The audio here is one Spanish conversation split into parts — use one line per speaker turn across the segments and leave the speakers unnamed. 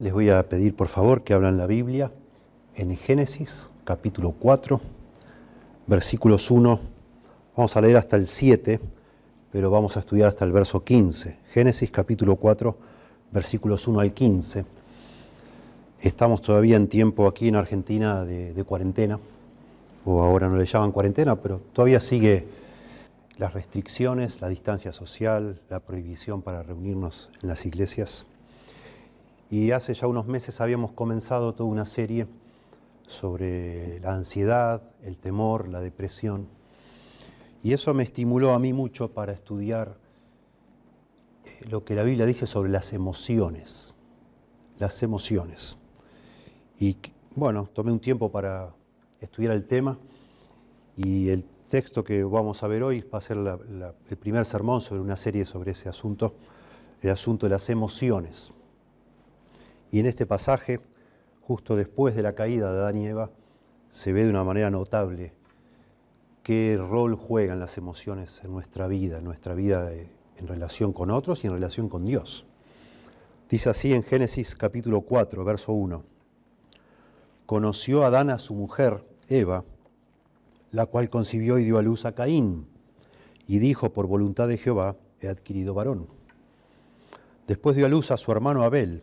Les voy a pedir por favor que hablan la Biblia en Génesis capítulo 4, versículos 1, vamos a leer hasta el 7, pero vamos a estudiar hasta el verso 15. Génesis capítulo 4, versículos 1 al 15. Estamos todavía en tiempo aquí en Argentina de, de cuarentena, o ahora no le llaman cuarentena, pero todavía sigue las restricciones, la distancia social, la prohibición para reunirnos en las iglesias. Y hace ya unos meses habíamos comenzado toda una serie sobre la ansiedad, el temor, la depresión. Y eso me estimuló a mí mucho para estudiar eh, lo que la Biblia dice sobre las emociones. Las emociones. Y bueno, tomé un tiempo para estudiar el tema y el texto que vamos a ver hoy va a ser el primer sermón sobre una serie sobre ese asunto, el asunto de las emociones. Y en este pasaje, justo después de la caída de Adán y Eva, se ve de una manera notable qué rol juegan las emociones en nuestra vida, en nuestra vida en relación con otros y en relación con Dios. Dice así en Génesis capítulo 4, verso 1. Conoció Adán a su mujer, Eva, la cual concibió y dio a luz a Caín, y dijo, por voluntad de Jehová, he adquirido varón. Después dio a luz a su hermano Abel,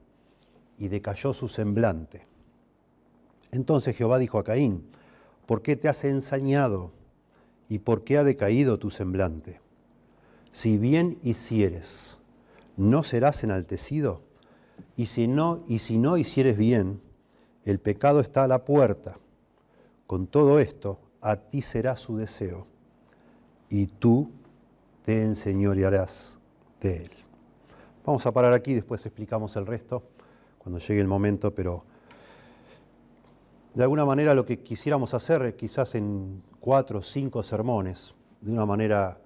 y decayó su semblante. Entonces Jehová dijo a Caín, ¿por qué te has ensañado y por qué ha decaído tu semblante? Si bien hicieres, ¿no serás enaltecido? Y si no, y si no hicieres bien, el pecado está a la puerta. Con todo esto, a ti será su deseo, y tú te enseñorearás de él. Vamos a parar aquí, después explicamos el resto cuando llegue el momento, pero de alguna manera lo que quisiéramos hacer, quizás en cuatro o cinco sermones, de una manera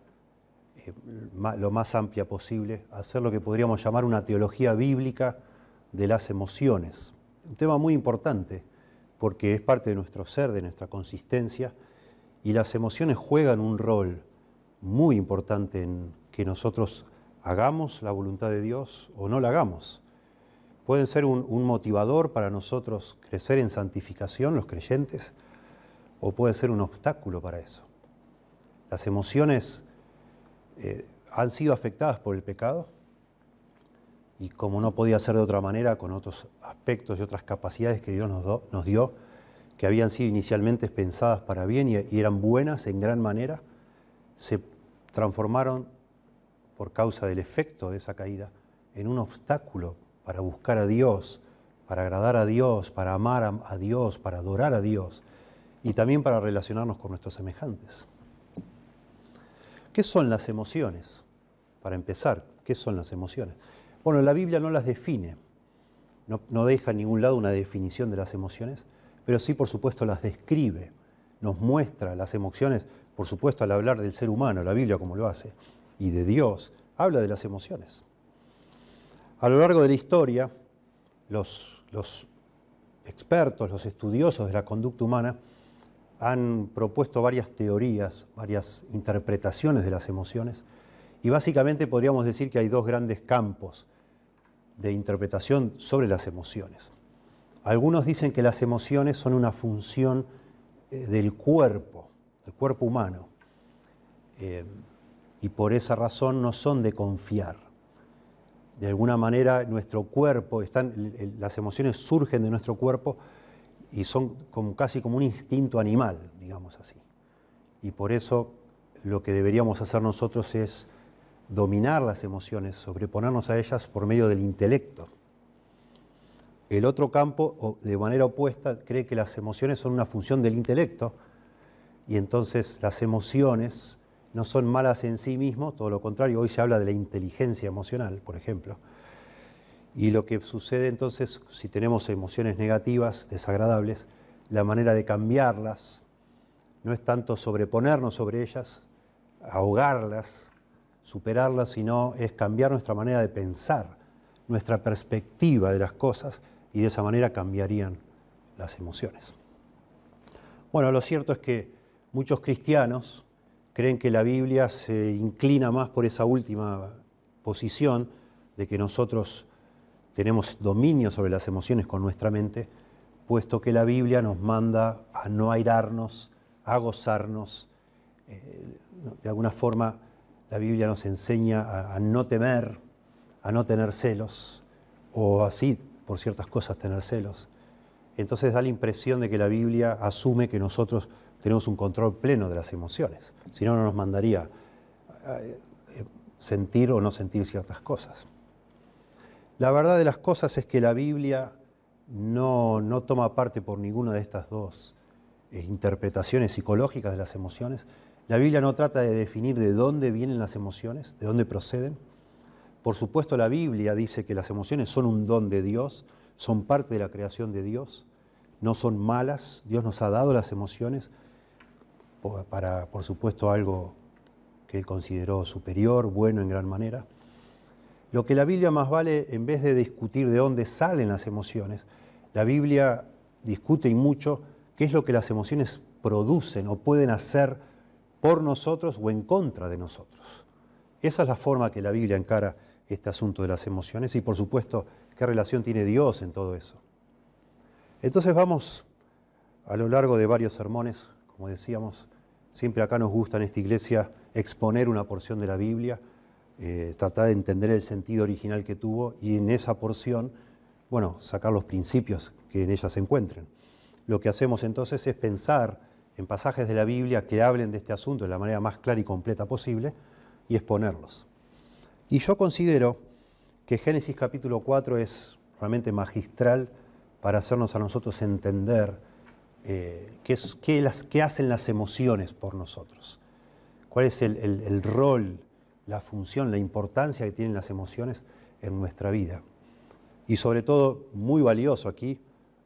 eh, lo más amplia posible, hacer lo que podríamos llamar una teología bíblica de las emociones. Un tema muy importante, porque es parte de nuestro ser, de nuestra consistencia, y las emociones juegan un rol muy importante en que nosotros hagamos la voluntad de Dios o no la hagamos pueden ser un, motivador para nosotros crecer en santificación, los creyentes, o puede ser un obstáculo para eso. Las emociones eh, han sido afectadas por el pecado y como no podía ser de otra manera, con otros aspectos y otras capacidades que Dios nos, dio, que habían sido inicialmente pensadas para bien y eran buenas en gran manera, se transformaron por causa del efecto de esa caída en un obstáculo para buscar a Dios, para agradar a Dios, para amar a, Dios, para adorar a Dios y también para relacionarnos con nuestros semejantes. ¿Qué son las emociones? Para empezar, ¿qué son las emociones? Bueno, la Biblia no las define, no, deja en ningún lado una definición de las emociones, pero sí, por supuesto, las describe, nos muestra las emociones, por supuesto, al hablar del ser humano, la Biblia como lo hace, y de Dios, habla de las emociones. A lo largo de la historia, los, expertos, los estudiosos de la conducta humana han propuesto varias teorías, varias interpretaciones de las emociones y básicamente podríamos decir que hay dos grandes campos de interpretación sobre las emociones. Algunos dicen que las emociones son una función eh, del cuerpo, del cuerpo humano, eh, y por esa razón no son de confiar de alguna manera nuestro cuerpo, están, las emociones surgen de nuestro cuerpo y son como, casi como un instinto animal, digamos así. Y por eso lo que deberíamos hacer nosotros es dominar las emociones, sobreponernos a ellas por medio del intelecto. El otro campo, de manera opuesta, cree que las emociones son una función del intelecto y entonces las emociones no son malas en sí mismos, todo lo contrario, hoy se habla de la inteligencia emocional, por ejemplo. Y lo que sucede entonces, si tenemos emociones negativas, desagradables, la manera de cambiarlas no es tanto sobreponernos sobre ellas, ahogarlas, superarlas, sino es cambiar nuestra manera de pensar, nuestra perspectiva de las cosas y de esa manera cambiarían las emociones. Bueno, lo cierto es que muchos cristianos creen que la Biblia se inclina más por esa última posición de que nosotros tenemos dominio sobre las emociones con nuestra mente, puesto que la Biblia nos manda a no airarnos, a gozarnos. Eh, de alguna forma, la Biblia nos enseña a, no temer, a no tener celos, o así, por ciertas cosas, tener celos. Entonces da la impresión de que la Biblia asume que nosotros tenemos un control pleno de las emociones, si no, no nos mandaría eh, sentir o no sentir ciertas cosas. La verdad de las cosas es que la Biblia no, no toma parte por ninguna de estas dos eh, interpretaciones psicológicas de las emociones. La Biblia no trata de definir de dónde vienen las emociones, de dónde proceden. Por supuesto, la Biblia dice que las emociones son un don de Dios, son parte de la creación de Dios, no son malas. Dios nos ha dado las emociones para, por supuesto, algo que Él consideró superior, bueno en gran manera. Lo que la Biblia más vale, en vez de discutir de dónde salen las emociones, la Biblia discute y mucho qué es lo que las emociones producen o pueden hacer por nosotros o en contra de nosotros. Esa es la forma que la Biblia encara este asunto de las emociones y por supuesto qué relación tiene Dios en todo eso. Entonces vamos a lo largo de varios sermones, como decíamos, siempre acá nos gusta en esta iglesia exponer una porción de la Biblia, eh, tratar de entender el sentido original que tuvo y en esa porción, bueno, sacar los principios que en ella se encuentren. Lo que hacemos entonces es pensar en pasajes de la Biblia que hablen de este asunto de la manera más clara y completa posible y exponerlos. Y yo considero que Génesis capítulo 4 es realmente magistral para hacernos a nosotros entender eh, qué, hacen las emociones por nosotros, cuál es el rol, la función, la importancia que tienen las emociones en nuestra vida. Y sobre todo, muy valioso aquí,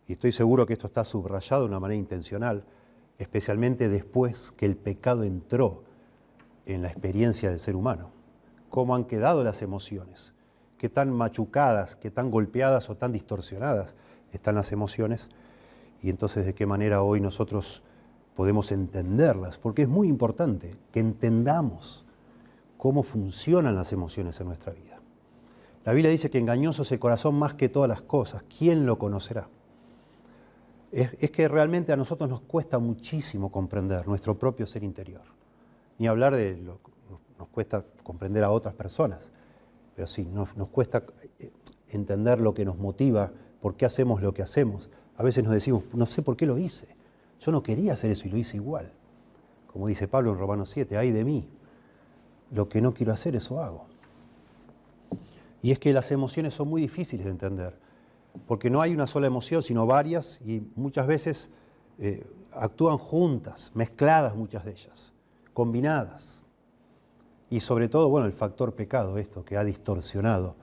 y estoy seguro que esto está subrayado de una manera intencional, especialmente después que el pecado entró en la experiencia del ser humano. Cómo han quedado las emociones, qué tan machucadas, qué tan golpeadas o tan distorsionadas están las emociones y entonces de qué manera hoy nosotros podemos entenderlas, porque es muy importante que entendamos cómo funcionan las emociones en nuestra vida. La Biblia dice que engañoso es el corazón más que todas las cosas. ¿Quién lo conocerá? Es, que realmente a nosotros nos cuesta muchísimo comprender nuestro propio ser interior. Ni hablar de lo, nos cuesta comprender a otras personas, pero sí, nos, cuesta eh, entender lo que nos motiva, por qué hacemos lo que hacemos. A veces nos decimos, no sé por qué lo hice, yo no quería hacer eso y lo hice igual. Como dice Pablo en Romanos 7, ay de mí, lo que no quiero hacer, eso hago. Y es que las emociones son muy difíciles de entender, porque no hay una sola emoción, sino varias, y muchas veces eh, actúan juntas, mezcladas muchas de ellas, combinadas. Y sobre todo, bueno, el factor pecado, esto que ha distorsionado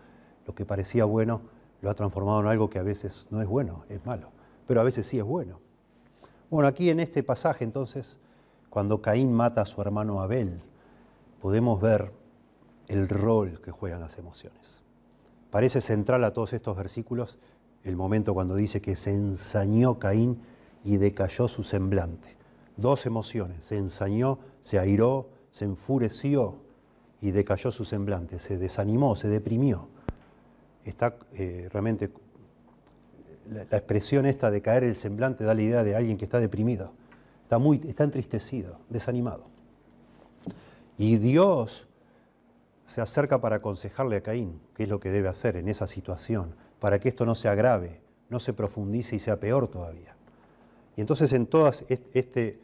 lo que parecía bueno, lo ha transformado en algo que a veces no es bueno, es malo, pero a veces sí es bueno. Bueno, aquí en este pasaje entonces, cuando Caín mata a su hermano Abel, podemos ver el rol que juegan las emociones. Parece central a todos estos versículos el momento cuando dice que se ensañó Caín y decayó su semblante. Dos emociones, se ensañó, se airó, se enfureció y decayó su semblante, se desanimó, se deprimió. Está eh, realmente, la, expresión esta de caer el semblante da la idea de alguien que está deprimido, está, muy, está entristecido, desanimado. Y Dios se acerca para aconsejarle a Caín qué es lo que debe hacer en esa situación, para que esto no se agrave, no se profundice y sea peor todavía. Y entonces en todas este,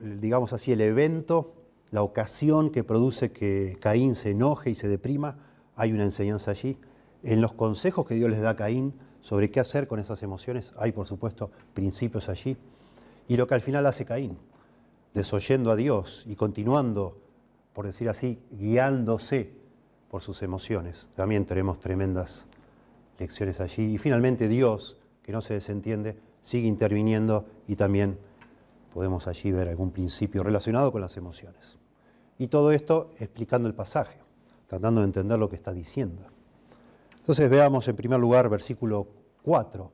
digamos así, el evento la ocasión que produce que Caín se enoje y se deprima, hay una enseñanza allí. En los consejos que Dios les da a Caín sobre qué hacer con esas emociones, hay por supuesto principios allí. Y lo que al final hace Caín, desoyendo a Dios y continuando, por decir así, guiándose por sus emociones, también tenemos tremendas lecciones allí. Y finalmente Dios, que no se desentiende, sigue interviniendo y también podemos allí ver algún principio relacionado con las emociones. Y todo esto explicando el pasaje, tratando de entender lo que está diciendo. Entonces veamos en primer lugar versículo 4.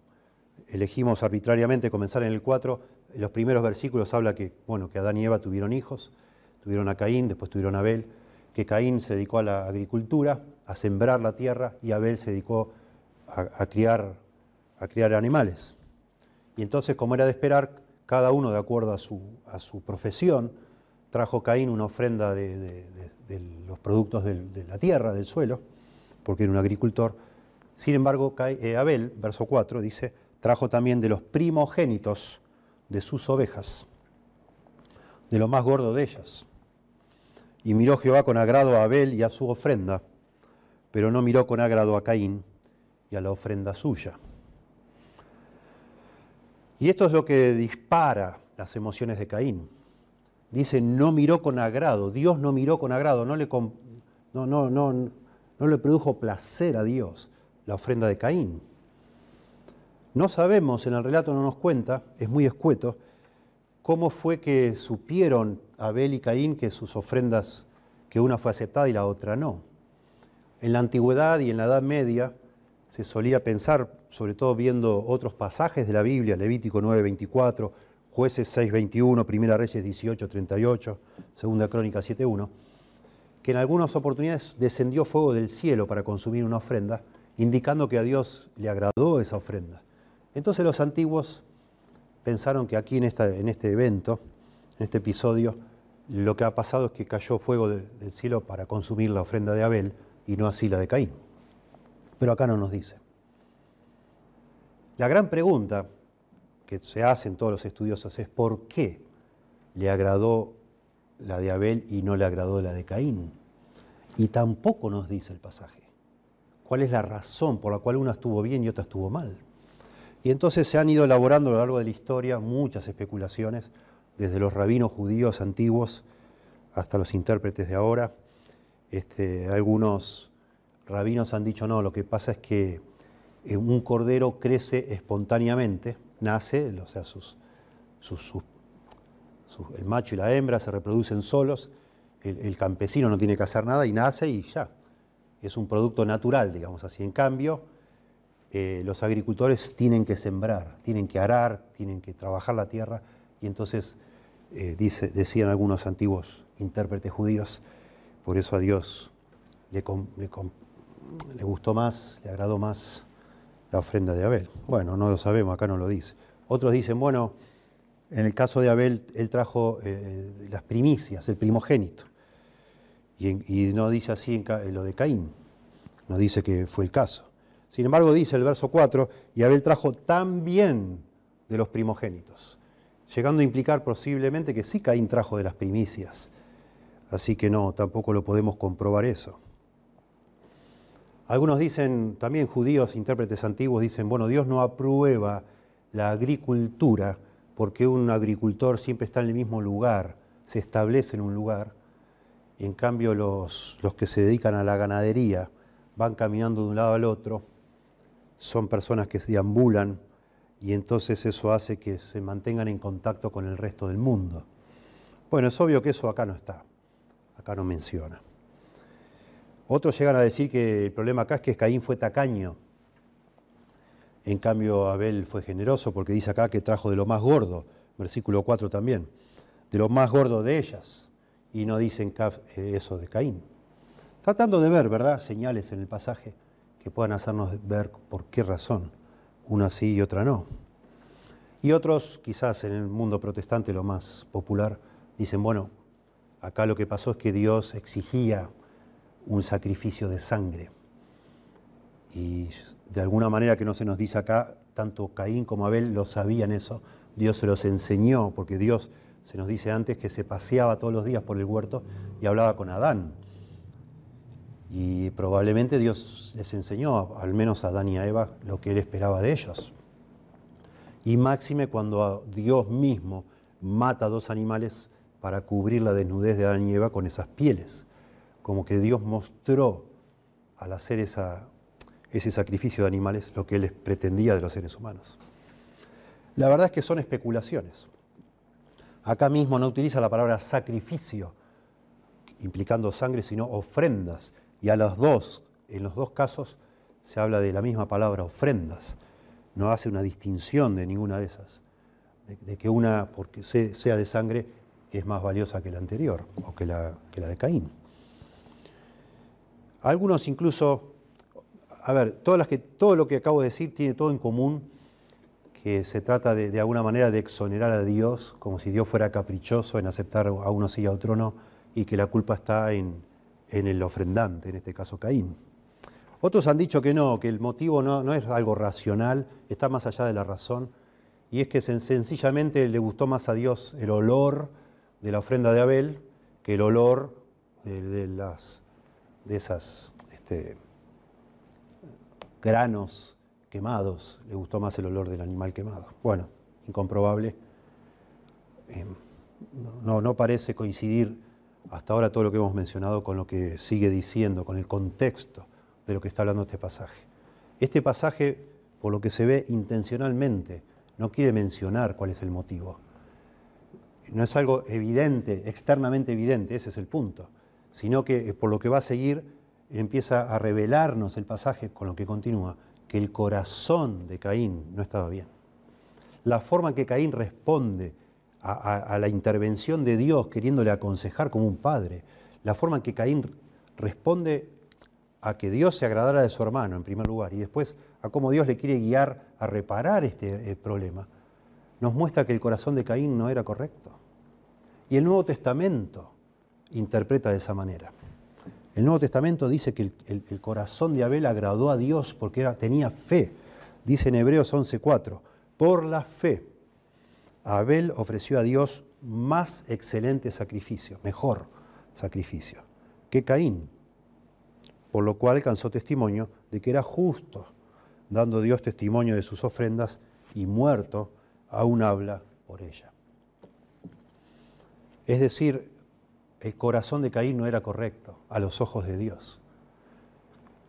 Elegimos arbitrariamente comenzar en el 4. En los primeros versículos habla que, bueno, que Adán y Eva tuvieron hijos, tuvieron a Caín, después tuvieron a Abel, que Caín se dedicó a la agricultura, a sembrar la tierra, y Abel se dedicó a, criar, a criar animales. Y entonces, como era de esperar, cada uno de acuerdo a su, a su profesión, trajo Caín una ofrenda de, los productos de la tierra, del suelo, porque era un agricultor. Sin embargo, eh, Abel, verso 4, dice, trajo también de los primogénitos de sus ovejas, de lo más gordo de ellas. Y miró Jehová con agrado a Abel y a su ofrenda, pero no miró con agrado a Caín y a la ofrenda suya. Y esto es lo que dispara las emociones de Caín. Dice, no miró con agrado, Dios no miró con agrado, no le, no, no, no, no le produjo placer a Dios la ofrenda de Caín. No sabemos, en el relato no nos cuenta, es muy escueto, cómo fue que supieron Abel y Caín que sus ofrendas, que una fue aceptada y la otra no. En la antigüedad y en la Edad Media, se solía pensar, sobre todo viendo otros pasajes de la Biblia, Levítico 9:24, Jueces 6:21, Primera Reyes 18:38, Segunda Crónica 7:1, que en algunas oportunidades descendió fuego del cielo para consumir una ofrenda, indicando que a Dios le agradó esa ofrenda. Entonces los antiguos pensaron que aquí en, en este evento, en este episodio, lo que ha pasado es que cayó fuego del cielo para consumir la ofrenda de Abel y no así la de Caín. Pero acá no nos dice. La gran pregunta que se hacen todos los estudiosos es ¿por qué le agradó la de Abel y no le agradó la de Caín? Y tampoco nos dice el pasaje. ¿Cuál es la razón por la cual una estuvo bien y otra estuvo mal? Y entonces se han ido elaborando a lo largo de la historia muchas especulaciones, desde los rabinos judíos antiguos hasta los intérpretes de ahora. Este, algunos rabinos han dicho, no, lo que pasa es que eh, un cordero crece espontáneamente, nace, o sea, sus, el macho y la hembra se reproducen solos, el, campesino no tiene que hacer nada y nace y ya. Es un producto natural, digamos así. En cambio, eh, los agricultores tienen que sembrar, tienen que arar, tienen que trabajar la tierra y entonces, eh, dice, decían algunos antiguos intérpretes judíos, por eso a Dios le, le, le gustó más, le agradó más la ofrenda de Abel. Bueno, no lo sabemos, acá no lo dice. Otros dicen, bueno, en el caso de Abel, él trajo eh, las primicias, el primogénito. Y, no dice así en, lo de Caín, no dice que fue el caso. Sin embargo, dice el verso 4, y Abel trajo también de los primogénitos, llegando a implicar posiblemente que sí Caín trajo de las primicias. Así que no, tampoco lo podemos comprobar eso. Algunos dicen, también judíos, intérpretes antiguos, dicen, bueno, Dios no aprueba la agricultura porque un agricultor siempre está en el mismo lugar, se establece en un lugar, y en cambio los, los que se dedican a la ganadería van caminando de un lado al otro, son personas que se deambulan y entonces eso hace que se mantengan en contacto con el resto del mundo. Bueno, es obvio que eso acá no está, acá no menciona. Otros llegan a decir que el problema acá es que Caín fue tacaño. En cambio, Abel fue generoso porque dice acá que trajo de lo más gordo, versículo 4 también, de lo más gordo de ellas. Y no dicen eh, eso de Caín. Tratando de ver, ¿verdad?, señales en el pasaje que puedan hacernos ver por qué razón una sí y otra no. Y otros, quizás en el mundo protestante lo más popular, dicen, bueno, acá lo que pasó es que Dios exigía un sacrificio de sangre. Y de alguna manera que no se nos dice acá, tanto Caín como Abel lo sabían eso, Dios se los enseñó, porque Dios se nos dice antes que se paseaba todos los días por el huerto y hablaba con Adán. Y probablemente Dios les enseñó, al menos a Adán y a Eva, lo que él esperaba de ellos. Y máxime cuando Dios mismo mata a dos animales para cubrir la desnudez de Adán y Eva con esas pieles como que Dios mostró al hacer esa, ese sacrificio de animales lo que él pretendía de los seres humanos. La verdad es que son especulaciones. Acá mismo no utiliza la palabra sacrificio, implicando sangre, sino ofrendas. Y a los dos, en los dos casos, se habla de la misma palabra, ofrendas. No hace una distinción de ninguna de esas. De, que una, porque sea de sangre, es más valiosa que la anterior, o que la, que la de Caín. Algunos incluso, a ver, todas las que, todo lo que acabo de decir tiene todo en común, que se trata de, de alguna manera de exonerar a Dios, como si Dios fuera caprichoso en aceptar a uno sí y a otro no, y que la culpa está en, en el ofrendante, en este caso Caín. Otros han dicho que no, que el motivo no, no, es algo racional, está más allá de la razón, y es que sencillamente le gustó más a Dios el olor de la ofrenda de Abel que el olor de, las, de esas este, granos quemados, le gustó más el olor del animal quemado. Bueno, incomprobable. Eh, no, no parece coincidir hasta ahora todo lo que hemos mencionado con lo que sigue diciendo, con el contexto de lo que está hablando este pasaje. Este pasaje, por lo que se ve intencionalmente, no quiere mencionar cuál es el motivo. No es algo evidente, externamente evidente, ese es el punto, sino que por lo que va a seguir empieza a revelarnos el pasaje con lo que continúa, que el corazón de Caín no estaba bien. La forma en que Caín responde a, la intervención de Dios queriéndole aconsejar como un padre, la forma en que Caín responde a que Dios se agradara de su hermano en primer lugar y después a cómo Dios le quiere guiar a reparar este eh, problema, nos muestra que el corazón de Caín no era correcto. Y el Nuevo Testamento interpreta de esa manera. El Nuevo Testamento dice que el, corazón de Abel agradó a Dios porque era, tenía fe. Dice en Hebreos 11:4, por la fe Abel ofreció a Dios más excelente sacrificio, mejor sacrificio, que Caín, por lo cual alcanzó testimonio de que era justo, dando Dios testimonio de sus ofrendas y muerto aún habla por ella. Es decir, el corazón de Caín no era correcto a los ojos de Dios.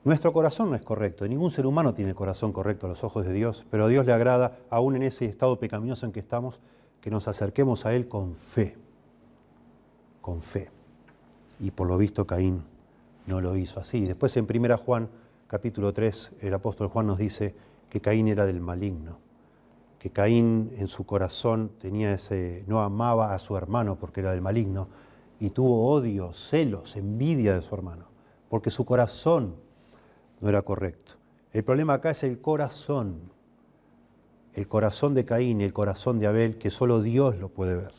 Nuestro corazón no es correcto, ningún ser humano tiene el corazón correcto a los ojos de Dios, pero a Dios le agrada, aún en ese estado pecaminoso en que estamos, que nos acerquemos a Él con fe, con fe. Y por lo visto Caín no lo hizo así. Después en 1 Juan capítulo 3 el apóstol Juan nos dice que Caín era del maligno, que Caín en su corazón tenía ese no amaba a su hermano porque era del maligno y tuvo odio, celos, envidia de su hermano, porque su corazón no era correcto. El problema acá es el corazón, el corazón de Caín y el corazón de Abel, que solo Dios lo puede ver.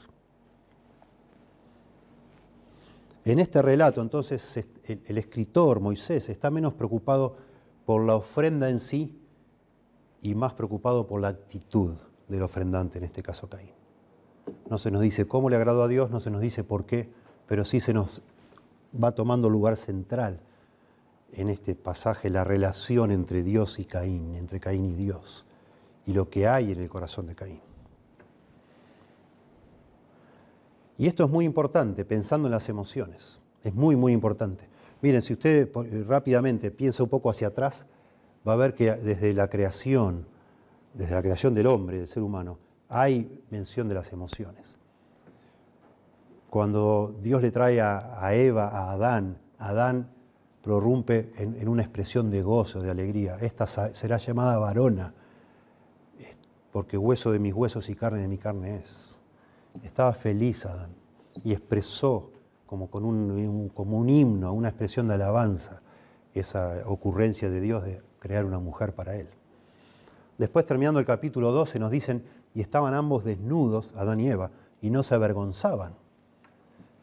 En este relato, entonces, el, escritor Moisés está menos preocupado por la ofrenda en sí y más preocupado por la actitud del ofrendante, en este caso Caín. No se nos dice cómo le agradó a Dios, no se nos dice por qué, pero sí se nos va tomando lugar central en este pasaje la relación entre Dios y Caín, entre Caín y Dios, y lo que hay en el corazón de Caín. Y esto es muy importante, pensando en las emociones, es muy, muy importante. Miren, si usted rápidamente piensa un poco hacia atrás, va a ver que desde la creación, desde la creación del hombre, del ser humano, hay mención de las emociones. Cuando Dios le trae a, Eva, a Adán, Adán prorrumpe en, una expresión de gozo, de alegría. Esta será llamada varona, porque hueso de mis huesos y carne de mi carne es. Estaba feliz Adán y expresó como con un, como un himno, una expresión de alabanza, esa ocurrencia de Dios de crear una mujer para él. Después, terminando el capítulo 12, nos dicen, y estaban ambos desnudos, Adán y Eva, y no se avergonzaban.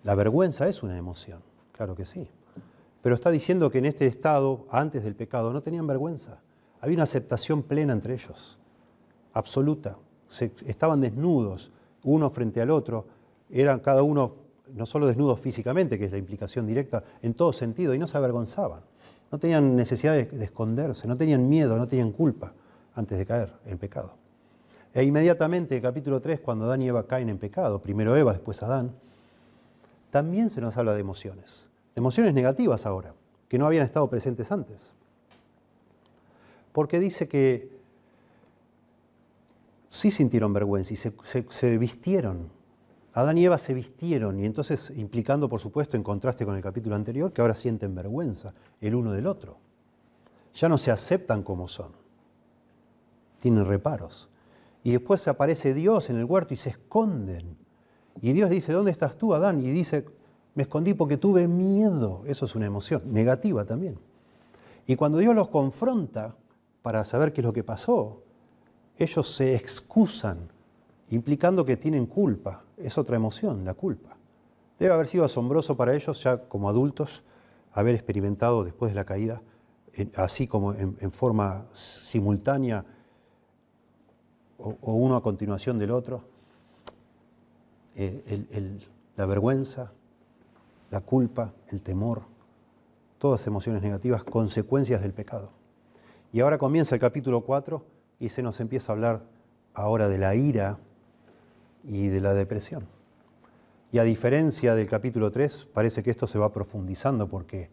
La vergüenza es una emoción, claro que sí. Pero está diciendo que en este estado, antes del pecado, no tenían vergüenza. Había una aceptación plena entre ellos, absoluta. estaban desnudos, uno frente al otro. Eran cada uno no solo desnudos físicamente, que es la implicación directa, en todo sentido, y no se avergonzaban. No tenían necesidad de, de esconderse, no tenían miedo, no tenían culpa antes de caer en pecado. E inmediatamente, en capítulo 3, cuando Adán y Eva caen en pecado, primero Eva, después Adán, también se nos habla de emociones emociones negativas ahora, que no habían estado presentes antes. Porque dice que sí sintieron vergüenza y se, vistieron. Adán y Eva se vistieron y entonces implicando, por supuesto, en contraste con el capítulo anterior, que ahora sienten vergüenza el uno del otro. Ya no se aceptan como son. Tienen reparos. Y después aparece Dios en el huerto y se esconden. Y Dios dice, ¿dónde estás tú, Adán? Y dice, me escondí porque tuve miedo. Eso es una emoción, negativa también. Y cuando Dios los confronta para saber qué es lo que pasó, ellos se excusan, implicando que tienen culpa. Es otra emoción, la culpa. Debe haber sido asombroso para ellos, ya como adultos, haber experimentado después de la caída, así como en, forma simultánea, o, uno a continuación del otro, eh, la vergüenza, la culpa, el temor, todas emociones negativas, consecuencias del pecado. Y ahora comienza el capítulo 4 y se nos empieza a hablar ahora de la ira y de la depresión. Y a diferencia del capítulo 3, parece que esto se va profundizando porque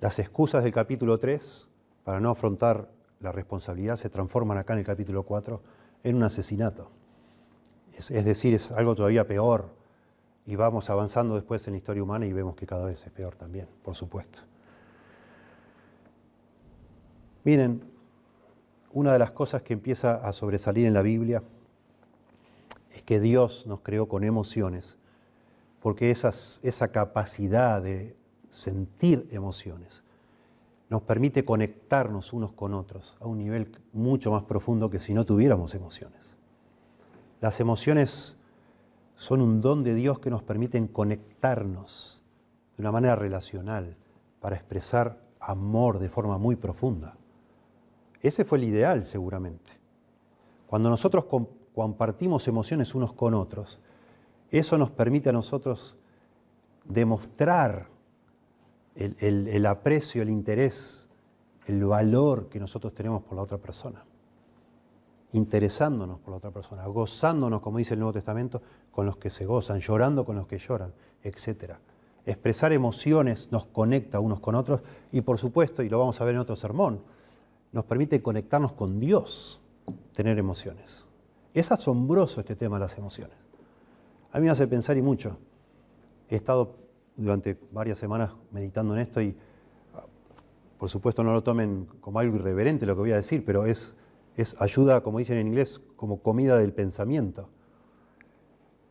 las excusas del capítulo 3 para no afrontar la responsabilidad se transforman acá en el capítulo 4 en un asesinato. Es, decir, es algo todavía peor, y vamos avanzando después en la historia humana y vemos que cada vez es peor también, por supuesto. Miren, una de las cosas que empieza a sobresalir en la Biblia es que Dios nos creó con emociones, porque esa capacidad de sentir emociones nos permite conectarnos unos con otros a un nivel mucho más profundo que si no tuviéramos emociones. Las emociones son un don de Dios que nos permiten conectarnos de una manera relacional para expresar amor de forma muy profunda. Ese fue el ideal seguramente. Cuando nosotros compartimos emociones unos con otros, eso nos permite a nosotros demostrar el, el aprecio, el interés, el valor que nosotros tenemos por la otra persona interesándonos por la otra persona, gozándonos, como dice el Nuevo Testamento, con los que se gozan, llorando con los que lloran, etc. Expresar emociones nos conecta unos con otros y por supuesto, y lo vamos a ver en otro sermón, nos permite conectarnos con Dios, tener emociones. Es asombroso este tema de las emociones. A mí me hace pensar y mucho. He estado durante varias semanas meditando en esto y por supuesto no lo tomen como algo irreverente lo que voy a decir, pero es es ayuda, como dicen en inglés, como comida del pensamiento.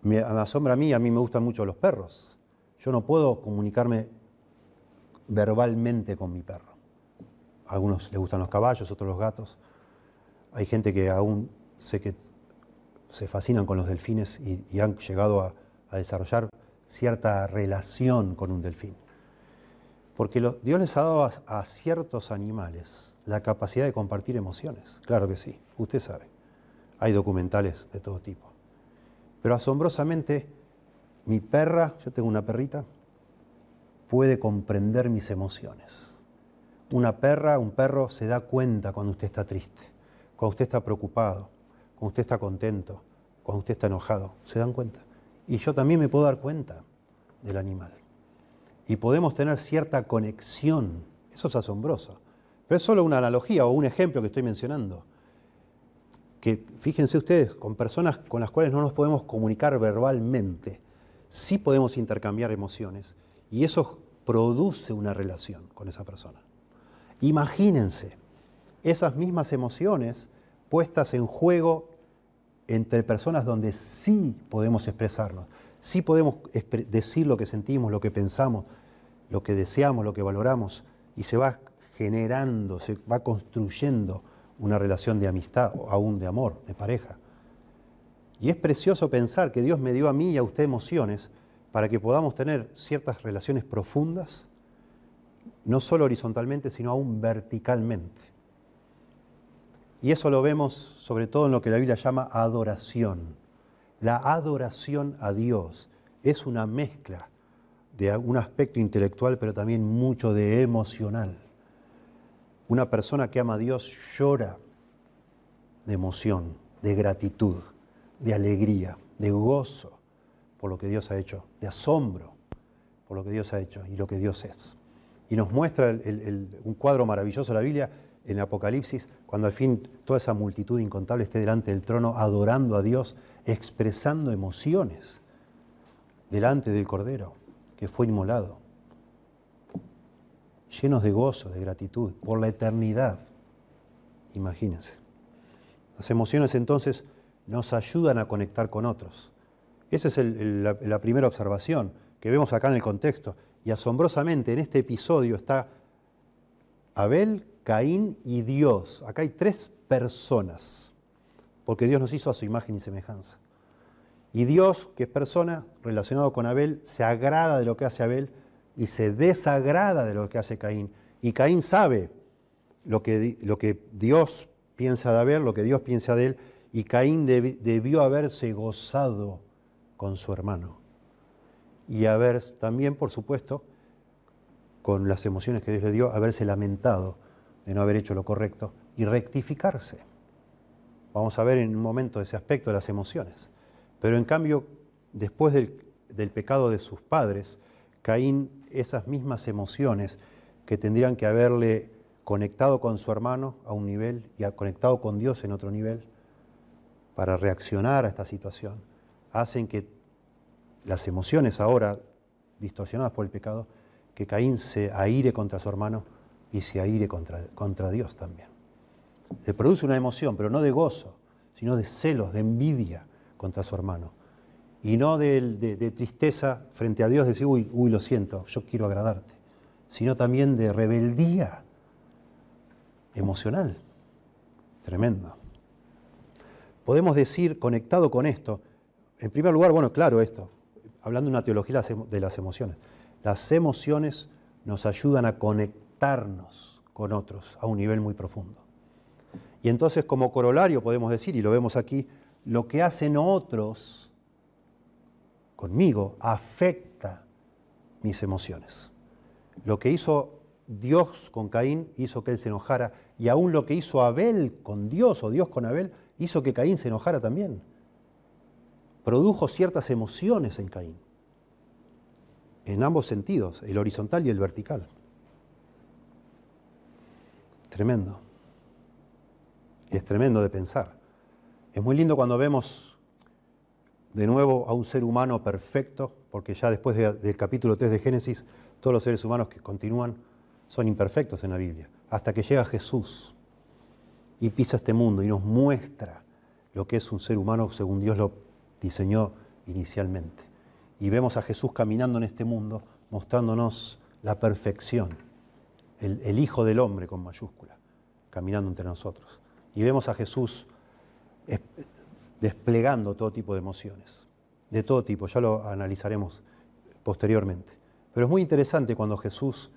Me, asombra a mí, a mí me gustan mucho los perros. Yo no puedo comunicarme verbalmente con mi perro. A algunos les gustan los caballos, otros los gatos. Hay gente que aún sé que se fascinan con los delfines y, han llegado a desarrollar cierta relación con un delfín. Porque Dios les ha dado a, ciertos animales la capacidad de compartir emociones. Claro que sí, usted sabe. Hay documentales de todo tipo. Pero asombrosamente, mi perra, yo tengo una perrita, puede comprender mis emociones. Una perra, un perro se da cuenta cuando usted está triste, cuando usted está preocupado, cuando usted está contento, cuando usted está enojado. ¿Se dan cuenta? Y yo también me puedo dar cuenta del animal y podemos tener cierta conexión. Eso es asombroso. Pero es solo una analogía o un ejemplo que estoy mencionando. Que fíjense ustedes, con personas con las cuales no nos podemos comunicar verbalmente, sí podemos intercambiar emociones y eso produce una relación con esa persona. Imagínense esas mismas emociones puestas en juego entre personas donde sí podemos expresarnos, sí podemos decir lo que sentimos, lo que pensamos, lo que deseamos, lo que valoramos, y se va generando, se va construyendo una relación de amistad o aún de amor, de pareja. Y es precioso pensar que Dios me dio a mí y a usted emociones para que podamos tener ciertas relaciones profundas, no solo horizontalmente, sino aún verticalmente. Y eso lo vemos sobre todo en lo que la Biblia llama adoración. La adoración a Dios es una mezcla de un aspecto intelectual, pero también mucho de emocional. Una persona que ama a Dios llora de emoción, de gratitud, de alegría, de gozo por lo que Dios ha hecho, de asombro por lo que Dios ha hecho y lo que Dios es. Y nos muestra un cuadro maravilloso de la Biblia en Apocalipsis, cuando al fin toda esa multitud incontable esté delante del trono adorando a Dios, expresando emociones delante del Cordero que fue inmolado, llenos de gozo, de gratitud, por la eternidad. Imagínense. Las emociones entonces nos ayudan a conectar con otros. Esa es la, la primera observación que vemos acá en el contexto. Y asombrosamente en este episodio está Abel, Caín y Dios. Acá hay tres personas, porque Dios nos hizo a su imagen y semejanza. Y Dios, que es persona, relacionado con Abel, se agrada de lo que hace Abel y se desagrada de lo que hace Caín. Y Caín sabe lo que, lo que Dios piensa de Abel, lo que Dios piensa de él, y Caín debió haberse gozado con su hermano. Y haber también, por supuesto, con las emociones que Dios le dio, haberse lamentado de no haber hecho lo correcto y rectificarse. Vamos a ver en un momento ese aspecto de las emociones. Pero en cambio, después del, pecado de sus padres, Caín, esas mismas emociones que tendrían que haberle conectado con su hermano a un nivel y conectado con Dios en otro nivel, para reaccionar a esta situación, hacen que las emociones ahora distorsionadas por el pecado, que Caín se aire contra su hermano y se aire contra, contra Dios también. Le produce una emoción, pero no de gozo, sino de celos, de envidia, contra su hermano. Y no de, tristeza frente a Dios, de decir, uy, uy, lo siento, yo quiero agradarte, sino también de rebeldía emocional. Tremendo. Podemos decir, conectado con esto, en primer lugar, bueno, claro esto, hablando de una teología de las emociones, las emociones nos ayudan a conectarnos con otros a un nivel muy profundo. Y entonces como corolario podemos decir, y lo vemos aquí, lo que hacen otros conmigo afecta mis emociones. Lo que hizo Dios con Caín hizo que él se enojara y aún lo que hizo Abel con Dios o Dios con Abel hizo que Caín se enojara también. Produjo ciertas emociones en Caín, en ambos sentidos, el horizontal y el vertical. Tremendo. Es tremendo de pensar. Es muy lindo cuando vemos de nuevo a un ser humano perfecto, porque ya después del capítulo 3 de Génesis, todos los seres humanos que continúan son imperfectos en la Biblia, hasta que llega Jesús y pisa este mundo y nos muestra lo que es un ser humano según Dios lo diseñó inicialmente. Y vemos a Jesús caminando en este mundo, mostrándonos la perfección, el, el Hijo del Hombre con mayúscula, caminando entre nosotros. Y vemos a Jesús desplegando todo tipo de emociones, de todo tipo, ya lo analizaremos posteriormente. Pero es muy interesante cuando Jesús,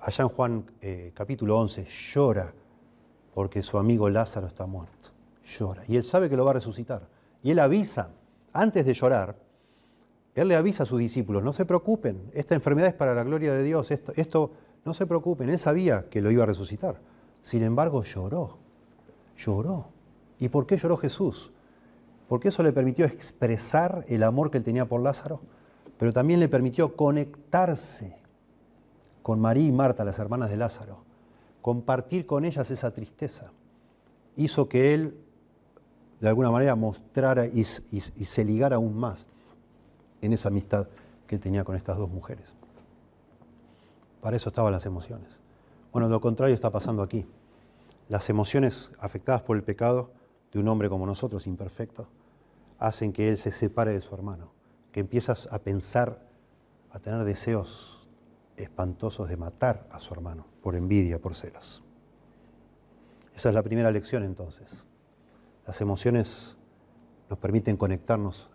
allá en Juan eh, capítulo 11, llora porque su amigo Lázaro está muerto. Llora. Y él sabe que lo va a resucitar. Y él avisa, antes de llorar, él le avisa a sus discípulos, no se preocupen, esta enfermedad es para la gloria de Dios, esto, esto no se preocupen, él sabía que lo iba a resucitar. Sin embargo, lloró, lloró. ¿Y por qué lloró Jesús? Porque eso le permitió expresar el amor que él tenía por Lázaro, pero también le permitió conectarse con María y Marta, las hermanas de Lázaro, compartir con ellas esa tristeza. Hizo que él, de alguna manera, mostrara y, se ligara aún más en esa amistad que él tenía con estas dos mujeres. Para eso estaban las emociones. Bueno, lo contrario está pasando aquí. Las emociones afectadas por el pecado de un hombre como nosotros, imperfecto, hacen que él se separe de su hermano, que empiezas a pensar, a tener deseos espantosos de matar a su hermano por envidia, por celos. Esa es la primera lección entonces. Las emociones nos permiten conectarnos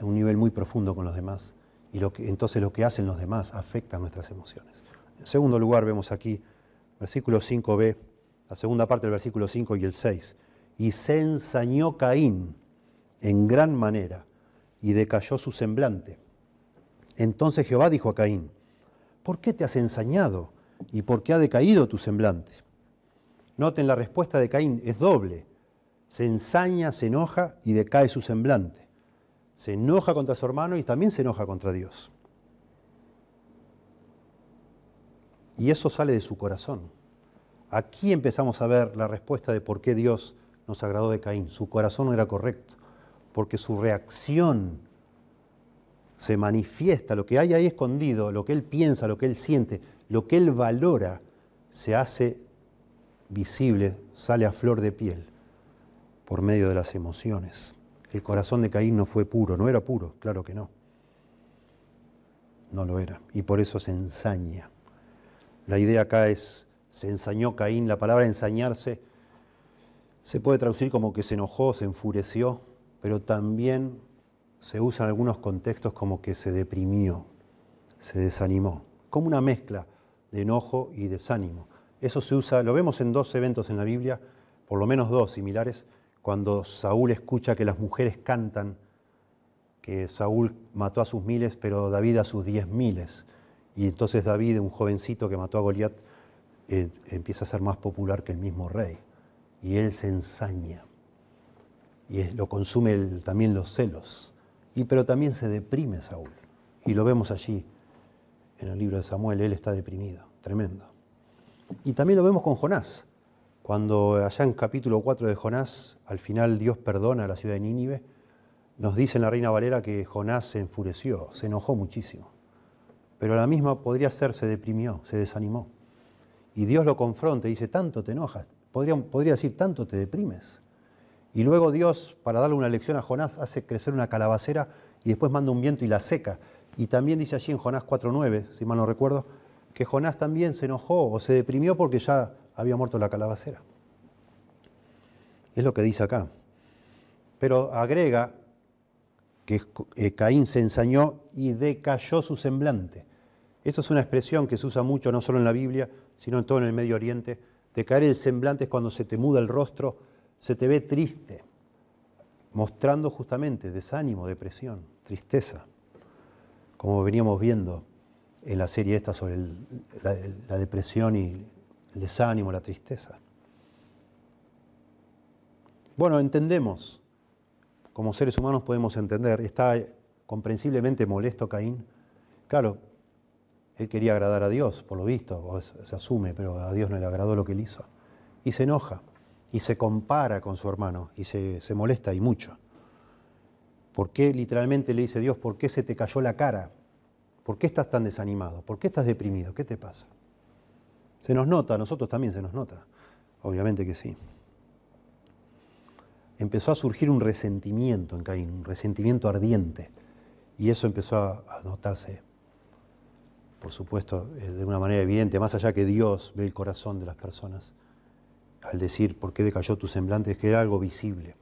a un nivel muy profundo con los demás y entonces lo que hacen los demás afecta nuestras emociones. En segundo lugar vemos aquí, versículo 5b, la segunda parte del versículo 5 y el 6. Y se ensañó Caín en gran manera y decayó su semblante. Entonces Jehová dijo a Caín, ¿por qué te has ensañado y por qué ha decaído tu semblante? Noten la respuesta de Caín, es doble. Se ensaña, se enoja y decae su semblante. Se enoja contra su hermano y también se enoja contra Dios. Y eso sale de su corazón. Aquí empezamos a ver la respuesta de por qué Dios nos agradó de Caín. Su corazón no era correcto, porque su reacción se manifiesta, lo que hay ahí escondido, lo que él piensa, lo que él siente, lo que él valora, se hace visible, sale a flor de piel por medio de las emociones. El corazón de Caín no fue puro, no era puro, claro que no. No lo era. Y por eso se ensaña. La idea acá es, se ensañó Caín, la palabra ensañarse se puede traducir como que se enojó, se enfureció, pero también se usa en algunos contextos como que se deprimió, se desanimó, como una mezcla de enojo y desánimo. Eso se usa, lo vemos en dos eventos en la Biblia, por lo menos dos similares, cuando Saúl escucha que las mujeres cantan que Saúl mató a sus miles, pero David a sus diez miles. Y entonces David, un jovencito que mató a Goliat, eh, empieza a ser más popular que el mismo rey. Y él se ensaña. Y lo consume también los celos. Y, pero también se deprime Saúl. Y lo vemos allí en el libro de Samuel. Él está deprimido. Tremendo. Y también lo vemos con Jonás. Cuando allá en capítulo 4 de Jonás, al final Dios perdona a la ciudad de Nínive, nos dice en la Reina Valera que Jonás se enfureció, se enojó muchísimo. Pero la misma podría ser, se deprimió, se desanimó. Y Dios lo confronta y dice, tanto te enojas, podría, podría decir, tanto te deprimes. Y luego Dios, para darle una lección a Jonás, hace crecer una calabacera y después manda un viento y la seca. Y también dice allí en Jonás 4.9, si mal no recuerdo, que Jonás también se enojó o se deprimió porque ya había muerto la calabacera. Es lo que dice acá. Pero agrega que eh, Caín se ensañó y decayó su semblante. Esto es una expresión que se usa mucho no solo en la Biblia, sino en todo en el Medio Oriente. Decaer el semblante es cuando se te muda el rostro, se te ve triste, mostrando justamente desánimo, depresión, tristeza, como veníamos viendo en la serie esta sobre la, depresión y el desánimo, la tristeza. Bueno, entendemos, como seres humanos podemos entender, está comprensiblemente molesto Caín. Claro, él quería agradar a Dios, por lo visto, se asume, pero a Dios no le agradó lo que él hizo. Y se enoja, y se compara con su hermano, y se, se molesta y mucho. ¿Por qué literalmente le dice Dios, por qué se te cayó la cara? ¿Por qué estás tan desanimado? ¿Por qué estás deprimido? ¿Qué te pasa? Se nos nota, a nosotros también se nos nota. Obviamente que sí. Empezó a surgir un resentimiento en Caín, un resentimiento ardiente. Y eso empezó a notarse, por supuesto, eh, de una manera evidente, más allá que Dios ve el corazón de las personas. Al decir, ¿por qué decayó tu semblante? Es que era algo visible.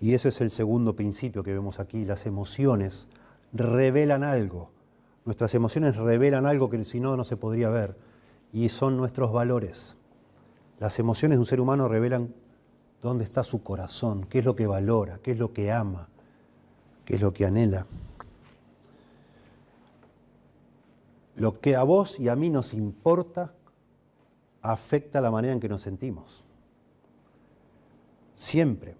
Y ese es el segundo principio que vemos aquí. Las emociones revelan algo. Nuestras emociones revelan algo que si no, no se podría ver. Y son nuestros valores. Las emociones de un ser humano revelan dónde está su corazón, qué es lo que valora, qué es lo que ama, qué es lo que anhela. Lo que a vos y a mí nos importa afecta la manera en que nos sentimos. Siempre.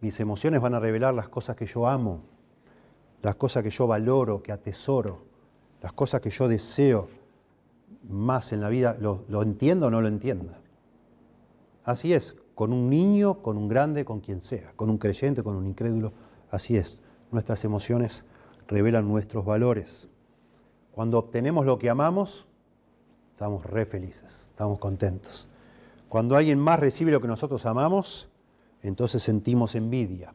Mis emociones van a revelar las cosas que yo amo, las cosas que yo valoro, que atesoro, las cosas que yo deseo más en la vida, lo, entiendo o no lo entienda. Así es, con un niño, con un grande, con quien sea, con un creyente, con un incrédulo, así es. Nuestras emociones revelan nuestros valores. Cuando obtenemos lo que amamos, estamos re felices, estamos contentos. Cuando alguien más recibe lo que nosotros amamos, entonces sentimos envidia.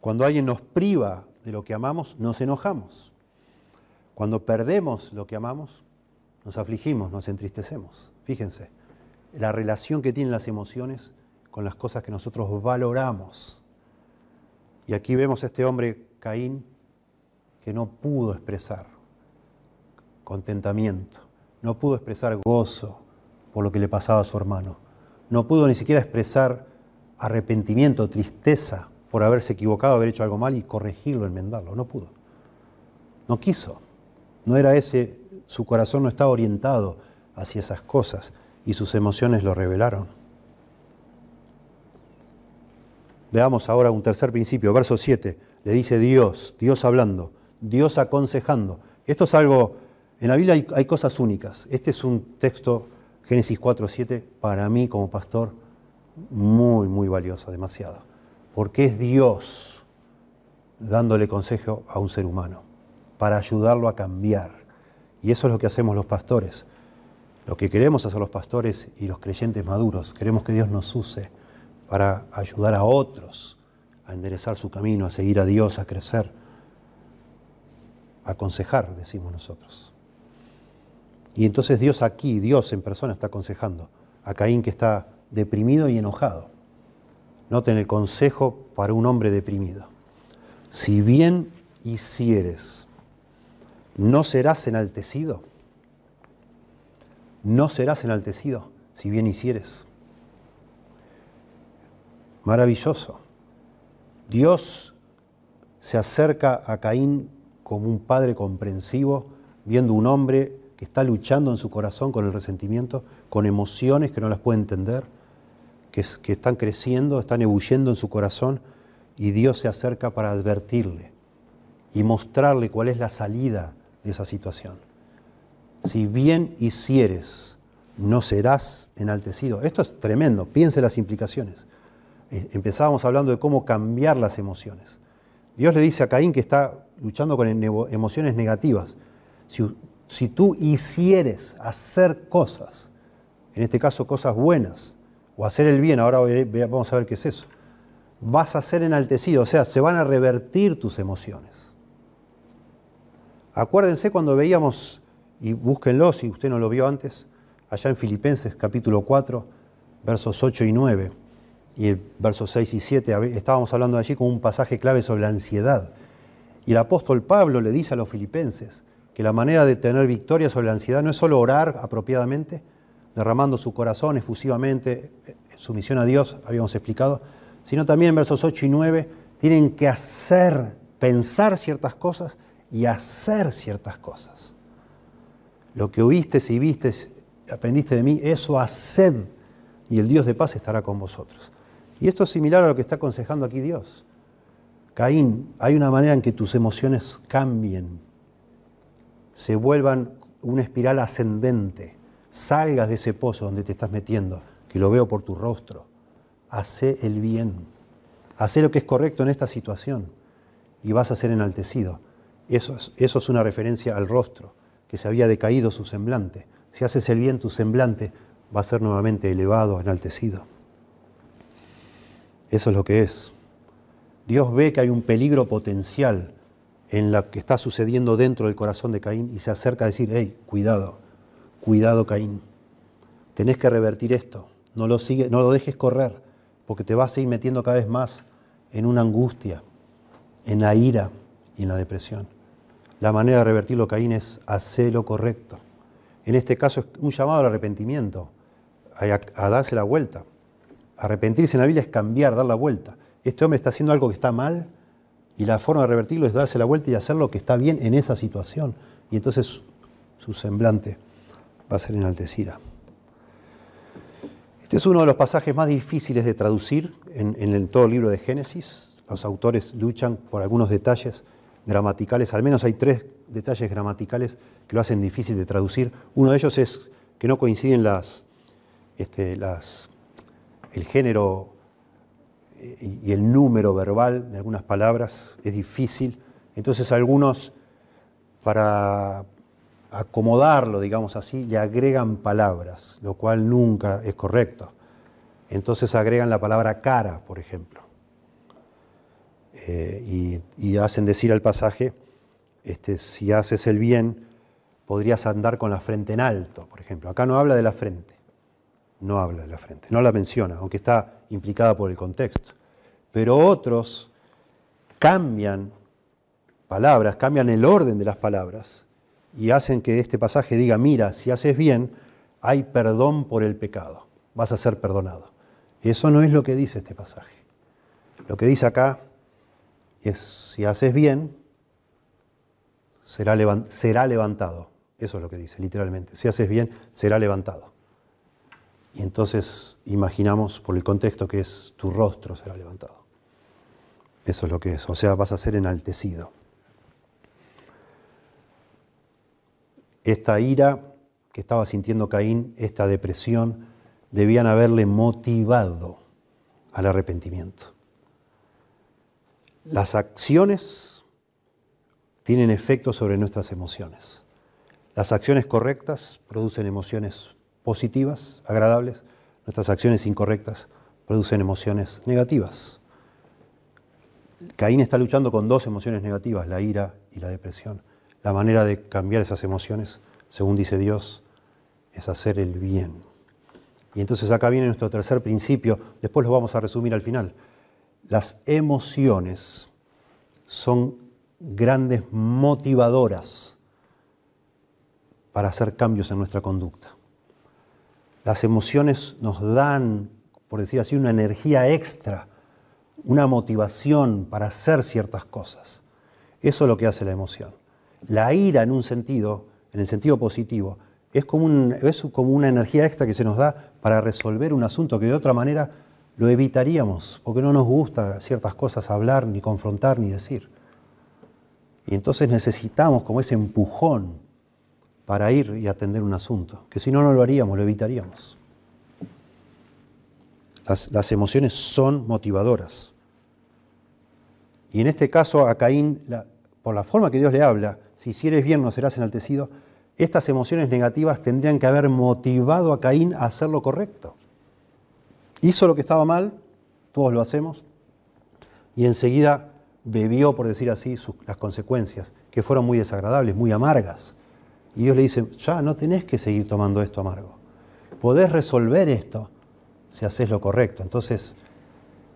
Cuando alguien nos priva de lo que amamos, nos enojamos. Cuando perdemos lo que amamos, nos afligimos, nos entristecemos. Fíjense, la relación que tienen las emociones con las cosas que nosotros valoramos. Y aquí vemos a este hombre, Caín, que no pudo expresar contentamiento, no pudo expresar gozo por lo que le pasaba a su hermano, no pudo ni siquiera expresar arrepentimiento, tristeza por haberse equivocado, haber hecho algo mal y corregirlo, enmendarlo. No pudo. No quiso. No era ese, su corazón no estaba orientado hacia esas cosas y sus emociones lo revelaron. Veamos ahora un tercer principio, verso 7. Le dice Dios, Dios hablando, Dios aconsejando. Esto es algo, en la Biblia hay, cosas únicas. Este es un texto Génesis 4.7, para mí como pastor, muy, muy valiosa, demasiado. Porque es Dios dándole consejo a un ser humano, para ayudarlo a cambiar. Y eso es lo que hacemos los pastores. Lo que queremos hacer los pastores y los creyentes maduros, queremos que Dios nos use para ayudar a otros a enderezar su camino, a seguir a Dios, a crecer, a aconsejar, decimos nosotros. Y entonces Dios aquí, Dios en persona está aconsejando a Caín que está deprimido y enojado. Noten el consejo para un hombre deprimido. Si bien hicieres, no serás enaltecido. No serás enaltecido si bien hicieres. Maravilloso. Dios se acerca a Caín como un padre comprensivo, viendo un hombre que está luchando en su corazón con el resentimiento, con emociones que no las puede entender, que, están creciendo, están ebulliendo en su corazón, y Dios se acerca para advertirle y mostrarle cuál es la salida de esa situación. Si bien hicieres, no serás enaltecido. Esto es tremendo, piense las implicaciones. Eh, empezábamos hablando de cómo cambiar las emociones. Dios le dice a Caín que está luchando con emociones negativas. Si, si tú hicieres hacer cosas, en este caso cosas buenas, o hacer el bien, ahora vamos a ver qué es eso, vas a ser enaltecido, o sea, se van a revertir tus emociones. Acuérdense cuando veíamos, y búsquenlo si usted no lo vio antes, allá en Filipenses capítulo 4, versos 8 y 9 y el verso 6 y 7, estábamos hablando allí con un pasaje clave sobre la ansiedad. Y el apóstol Pablo le dice a los filipenses que la manera de tener victoria sobre la ansiedad no es solo orar apropiadamente, derramando su corazón efusivamente, en sumisión a Dios, habíamos explicado, sino también en versos 8 y 9 tienen que hacer, pensar ciertas cosas y hacer ciertas cosas. Lo que oíste y viste, aprendiste de mí, eso haced y el Dios de paz estará con vosotros. Y esto es similar a lo que está aconsejando aquí Dios. Caín, hay una manera en que tus emociones cambien, se vuelvan una espiral ascendente, salgas de ese pozo donde te estás metiendo, que lo veo por tu rostro. Hace el bien, hace lo que es correcto en esta situación y vas a ser enaltecido. Eso es, eso es una referencia al rostro, que se había decaído su semblante. Si haces el bien, tu semblante va a ser nuevamente elevado, enaltecido. Eso es lo que es. Dios ve que hay un peligro potencial en lo que está sucediendo dentro del corazón de Caín y se acerca a decir, hey, cuidado, cuidado Caín, tenés que revertir esto, no lo, sigue, no lo dejes correr, porque te vas a ir metiendo cada vez más en una angustia, en la ira y en la depresión. La manera de revertirlo, Caín, es hacer lo correcto. En este caso es un llamado al arrepentimiento, a darse la vuelta. Arrepentirse en la Biblia es cambiar, dar la vuelta. Este hombre está haciendo algo que está mal y la forma de revertirlo es darse la vuelta y hacer lo que está bien en esa situación. Y entonces su semblante va a ser enaltecida. Este es uno de los pasajes más difíciles de traducir en, en todo el libro de Génesis. Los autores luchan por algunos detalles gramaticales, al menos hay tres detalles gramaticales que lo hacen difícil de traducir. Uno de ellos es que no coinciden las, este, el género y el número verbal de algunas palabras es difícil. Entonces algunos, para acomodarlo, digamos así, le agregan palabras, lo cual nunca es correcto. Entonces agregan la palabra cara, por ejemplo. Eh, y, hacen decir al pasaje, este, si haces el bien, podrías andar con la frente en alto, por ejemplo. Acá no habla de la frente no habla de la frente, no la menciona, aunque está implicada por el contexto. Pero otros cambian palabras, cambian el orden de las palabras y hacen que este pasaje diga, mira, si haces bien, hay perdón por el pecado, vas a ser perdonado. Eso no es lo que dice este pasaje. Lo que dice acá es, si haces bien, será, levantado. Eso es lo que dice, literalmente. Si haces bien, será levantado. Y entonces imaginamos por el contexto que es tu rostro será levantado. Eso es lo que es, o sea, vas a ser enaltecido. Esta ira que estaba sintiendo Caín, esta depresión, debían haberle motivado al arrepentimiento. Las acciones tienen efecto sobre nuestras emociones. Las acciones correctas producen emociones positivas, agradables. Nuestras acciones incorrectas producen emociones negativas. Caín está luchando con dos emociones negativas, la ira y la depresión. La manera de cambiar esas emociones, según dice Dios, es hacer el bien. Y entonces acá viene nuestro tercer principio, después lo vamos a resumir al final. Las emociones son grandes motivadoras para hacer cambios en nuestra conducta. Las emociones nos dan, por decir así, una energía extra, una motivación para hacer ciertas cosas. Eso es lo que hace la emoción. La ira en un sentido, en el sentido positivo, es como, es como una energía extra que se nos da para resolver un asunto que de otra manera lo evitaríamos, porque no nos gusta ciertas cosas hablar, ni confrontar, ni decir. Y entonces necesitamos como ese empujón para ir y atender un asunto, que si no, no lo haríamos, lo evitaríamos. Las, emociones son motivadoras. Y en este caso a Caín, por la forma que Dios le habla, si hicieres bien no serás enaltecido, estas emociones negativas tendrían que haber motivado a Caín a hacer lo correcto. Hizo lo que estaba mal, todos lo hacemos, y enseguida bebió, por decir así, las consecuencias, que fueron muy desagradables, muy amargas. Y Dios le dice, ya no tenés que seguir tomando esto amargo. Podés resolver esto si haces lo correcto. Entonces,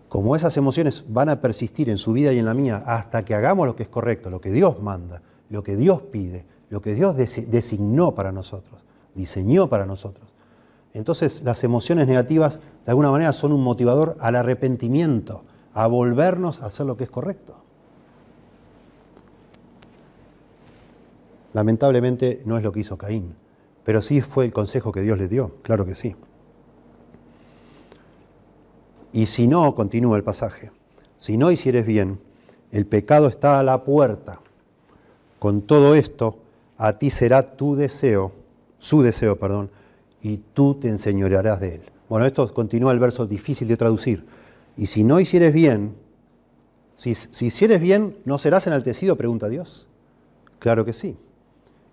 como esas emociones van a persistir en su vida y en la mía hasta que hagamos lo que es correcto, lo que Dios manda, lo que Dios pide, lo que Dios designó para nosotros, diseñó para nosotros. Entonces las emociones negativas de alguna manera son un motivador al arrepentimiento, a volvernos a hacer lo que es correcto. Lamentablemente no es lo que hizo Caín, pero sí fue el consejo que Dios le dio, claro que sí. Y si no, continúa el pasaje, si no hicieres bien, el pecado está a la puerta. Con todo esto, a ti será tu deseo, su deseo, perdón, y tú te enseñorearás de él. Bueno, esto continúa el verso difícil de traducir. Y si no hicieres bien, si, si hicieres bien, ¿no serás enaltecido? Pregunta Dios. Claro que sí.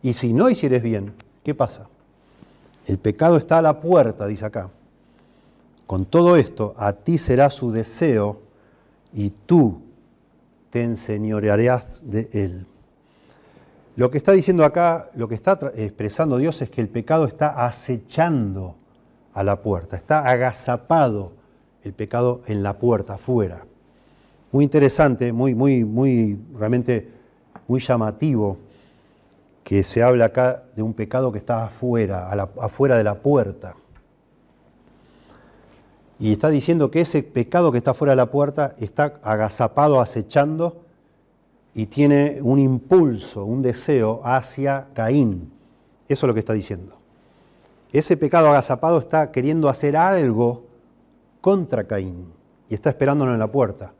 Y si no hicieres bien, ¿qué pasa? El pecado está a la puerta, dice acá. Con todo esto, a ti será su deseo y tú te enseñorearás de él. Lo que está diciendo acá, lo que está expresando Dios es que el pecado está acechando a la puerta, está agazapado el pecado en la puerta, afuera. Muy interesante, muy, muy, muy, realmente muy llamativo que se habla acá de un pecado que está afuera, afuera de la puerta. Y está diciendo que ese pecado que está fuera de la puerta está agazapado, acechando y tiene un impulso, un deseo hacia Caín. Eso es lo que está diciendo. Ese pecado agazapado está queriendo hacer algo contra Caín y está esperándolo en la puerta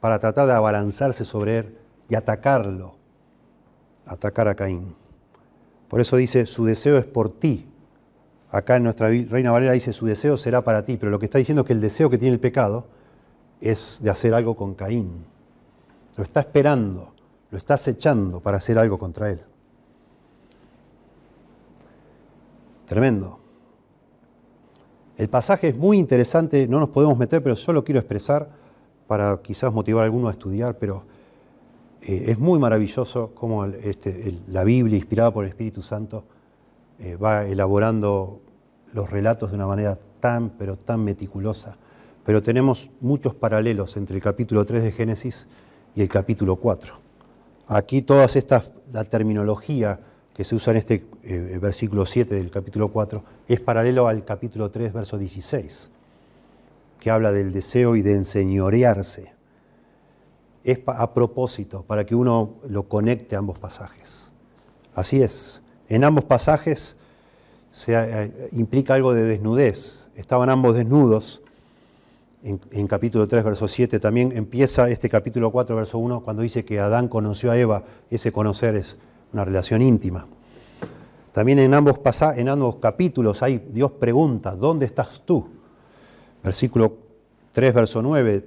para tratar de abalanzarse sobre él y atacarlo, atacar a Caín. Por eso dice, su deseo es por ti. Acá en nuestra Reina Valera dice, su deseo será para ti, pero lo que está diciendo es que el deseo que tiene el pecado es de hacer algo con Caín. Lo está esperando, lo está acechando para hacer algo contra él. Tremendo. El pasaje es muy interesante, no nos podemos meter, pero solo quiero expresar para quizás motivar a alguno a estudiar, pero eh, es muy maravilloso cómo este, la Biblia, inspirada por el Espíritu Santo, eh, va elaborando los relatos de una manera tan, pero tan meticulosa. Pero tenemos muchos paralelos entre el capítulo 3 de Génesis y el capítulo 4. Aquí todas estas, la terminología que se usa en este eh, versículo 7 del capítulo 4 es paralelo al capítulo 3, verso 16, que habla del deseo y de enseñorearse. Es a propósito, para que uno lo conecte a ambos pasajes. Así es, en ambos pasajes se, eh, implica algo de desnudez. Estaban ambos desnudos, en, capítulo 3, verso 7, también empieza este capítulo 4, verso 1, cuando dice que Adán conoció a Eva, ese conocer es una relación íntima. También en ambos, en ambos capítulos hay, Dios pregunta, ¿dónde estás tú? Versículo 3, verso 9,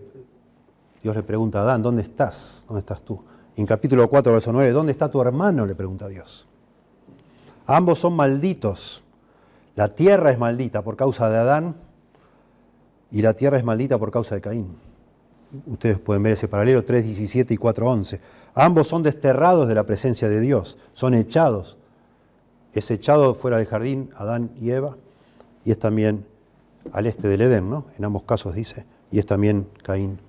Dios le pregunta a Adán, ¿dónde estás? ¿Dónde estás tú? en capítulo 4, verso 9, ¿dónde está tu hermano? le pregunta Dios. Ambos son malditos. La tierra es maldita por causa de Adán y la tierra es maldita por causa de Caín. Ustedes pueden ver ese paralelo 3.17 y 4.11. Ambos son desterrados de la presencia de Dios, son echados es echado fuera del jardín Adán y Eva, y es también al este del Edén, ¿no? En ambos casos dice, y es también Caín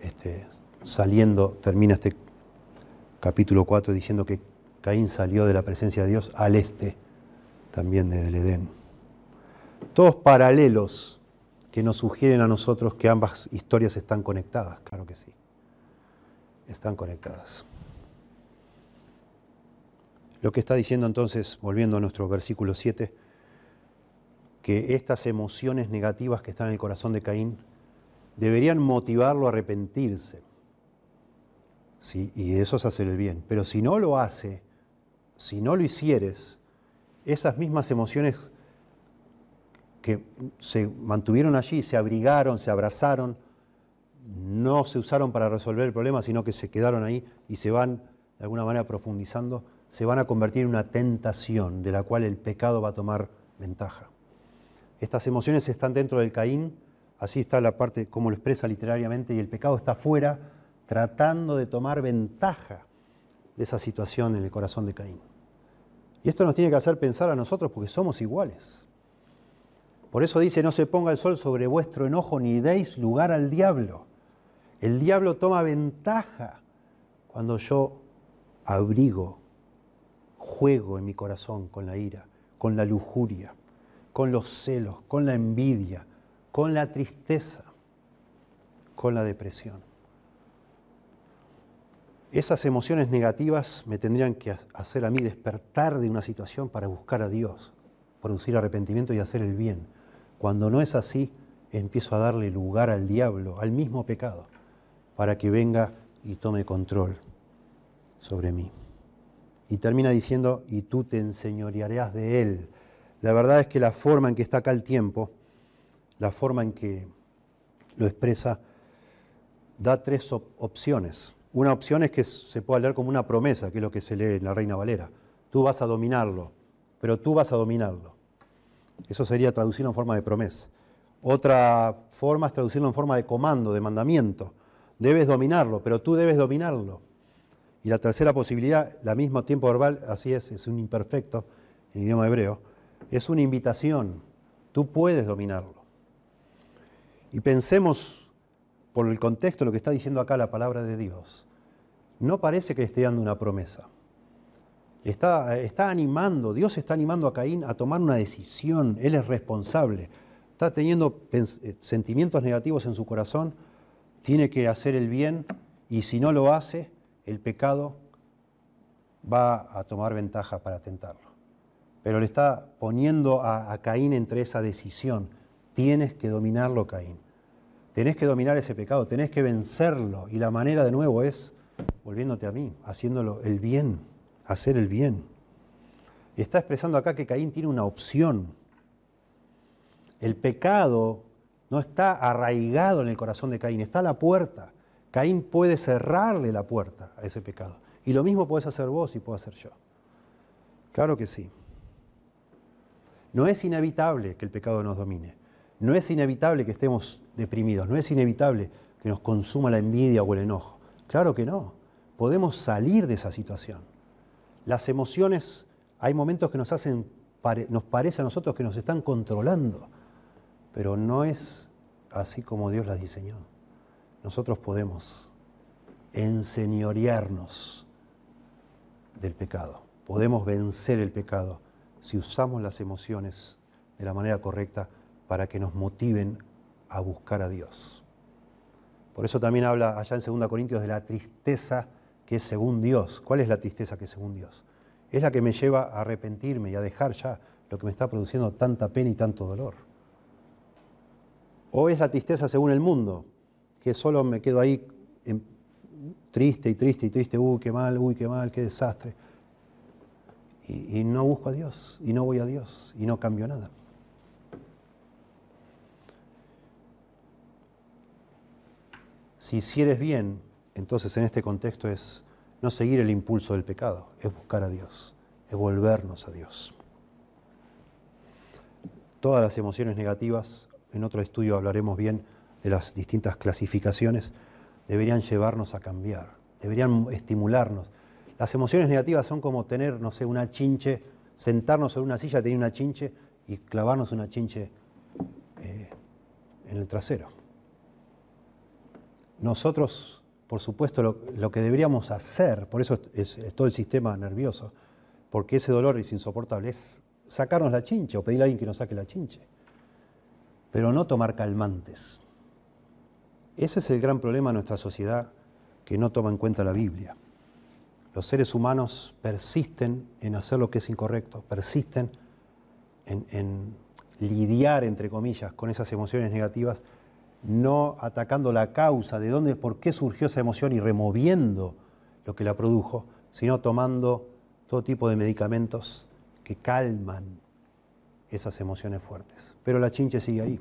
este, saliendo, termina este capítulo 4 diciendo que Caín salió de la presencia de Dios al este también del Edén. Todos paralelos que nos sugieren a nosotros que ambas historias están conectadas, claro que sí, están conectadas. Lo que está diciendo entonces, volviendo a nuestro versículo 7, que estas emociones negativas que están en el corazón de Caín deberían motivarlo a arrepentirse. ¿sí? Y eso es hacer el bien. Pero si no lo hace, si no lo hicieres, esas mismas emociones que se mantuvieron allí, se abrigaron, se abrazaron, no se usaron para resolver el problema, sino que se quedaron ahí y se van de alguna manera profundizando, se van a convertir en una tentación de la cual el pecado va a tomar ventaja. Estas emociones están dentro del Caín, así está la parte como lo expresa literariamente, y el pecado está fuera tratando de tomar ventaja de esa situación en el corazón de Caín. Y esto nos tiene que hacer pensar a nosotros porque somos iguales. Por eso dice, no se ponga el sol sobre vuestro enojo ni deis lugar al diablo. El diablo toma ventaja cuando yo abrigo juego en mi corazón con la ira, con la lujuria, con los celos, con la envidia, con la tristeza, con la depresión. Esas emociones negativas me tendrían que hacer a mí despertar de una situación para buscar a Dios, producir arrepentimiento y hacer el bien. Cuando no es así, empiezo a darle lugar al diablo, al mismo pecado, para que venga y tome control sobre mí. Y termina diciendo, y tú te enseñorearás de él. La verdad es que la forma en que está acá el tiempo, la forma en que lo expresa, da tres opciones. Una opción es que se pueda leer como una promesa, que es lo que se lee en la Reina Valera. Tú vas a dominarlo, pero tú vas a dominarlo. Eso sería traducirlo en forma de promesa. Otra forma es traducirlo en forma de comando, de mandamiento. Debes dominarlo, pero tú debes dominarlo. Y la tercera posibilidad, la mismo tiempo verbal, así es, es un imperfecto en idioma hebreo, es una invitación. Tú puedes dominarlo. Y pensemos por el contexto lo que está diciendo acá la palabra de Dios. No parece que le esté dando una promesa. está, está animando, Dios está animando a Caín a tomar una decisión. Él es responsable. Está teniendo eh, sentimientos negativos en su corazón. Tiene que hacer el bien y si no lo hace, el pecado va a tomar ventaja para tentarlo. Pero le está poniendo a, Caín entre esa decisión. Tienes que dominarlo, Caín. Tenés que dominar ese pecado, tenés que vencerlo. Y la manera de nuevo es volviéndote a mí, haciéndolo el bien, hacer el bien. Y está expresando acá que Caín tiene una opción. El pecado no está arraigado en el corazón de Caín, está a la puerta. Caín puede cerrarle la puerta a ese pecado. Y lo mismo puedes hacer vos y puedo hacer yo. Claro que sí. No es inevitable que el pecado nos domine. No es inevitable que estemos deprimidos. No es inevitable que nos consuma la envidia o el enojo. Claro que no. Podemos salir de esa situación. Las emociones, hay momentos que nos hacen, nos parece a nosotros que nos están controlando, pero no es así como Dios las diseñó nosotros podemos enseñorearnos del pecado. Podemos vencer el pecado si usamos las emociones de la manera correcta para que nos motiven a buscar a Dios. Por eso también habla allá en 2 Corintios de la tristeza que es según Dios. ¿Cuál es la tristeza que es según Dios? Es la que me lleva a arrepentirme y a dejar ya lo que me está produciendo tanta pena y tanto dolor. O es la tristeza según el mundo, que solo me quedo ahí triste y triste y triste, uy, qué mal, uy, qué mal, qué desastre. y, no busco a Dios, y no voy a Dios, y no cambio nada. Si hicieres bien, entonces en este contexto es no seguir el impulso del pecado, es buscar a Dios, es volvernos a Dios. Todas las emociones negativas, en otro estudio hablaremos bien de las distintas clasificaciones, deberían llevarnos a cambiar, deberían estimularnos. Las emociones negativas son como tener, no sé, una chinche, sentarnos en una silla, tener una chinche y clavarnos una chinche eh, en el trasero. Nosotros, por supuesto, lo, que deberíamos hacer, por eso es, todo el sistema nervioso, porque ese dolor es insoportable, es sacarnos la chinche o pedirle a alguien que nos saque la chinche, pero no tomar calmantes. Ese es el gran problema de nuestra sociedad que no toma en cuenta la Biblia. Los seres humanos persisten en hacer lo que es incorrecto, persisten en, lidiar, entre comillas, con esas emociones negativas, no atacando la causa de dónde, por qué surgió esa emoción y removiendo lo que la produjo, sino tomando todo tipo de medicamentos que calman esas emociones fuertes. Pero la chinche sigue ahí,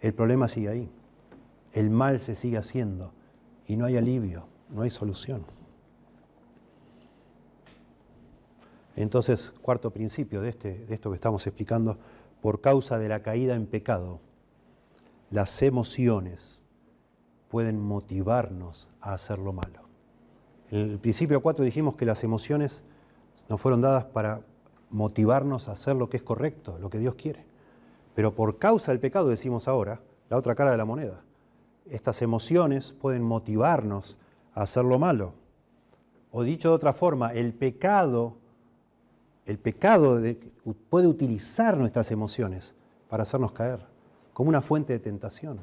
el problema sigue ahí el mal se sigue haciendo y no hay alivio, no hay solución. Entonces, cuarto principio de, este, de esto que estamos explicando, por causa de la caída en pecado, las emociones pueden motivarnos a hacer lo malo. En el principio 4 dijimos que las emociones nos fueron dadas para motivarnos a hacer lo que es correcto, lo que Dios quiere. Pero por causa del pecado, decimos ahora, la otra cara de la moneda, estas emociones pueden motivarnos a hacer lo malo. O dicho de otra forma, el pecado, el pecado puede utilizar nuestras emociones para hacernos caer, como una fuente de tentación.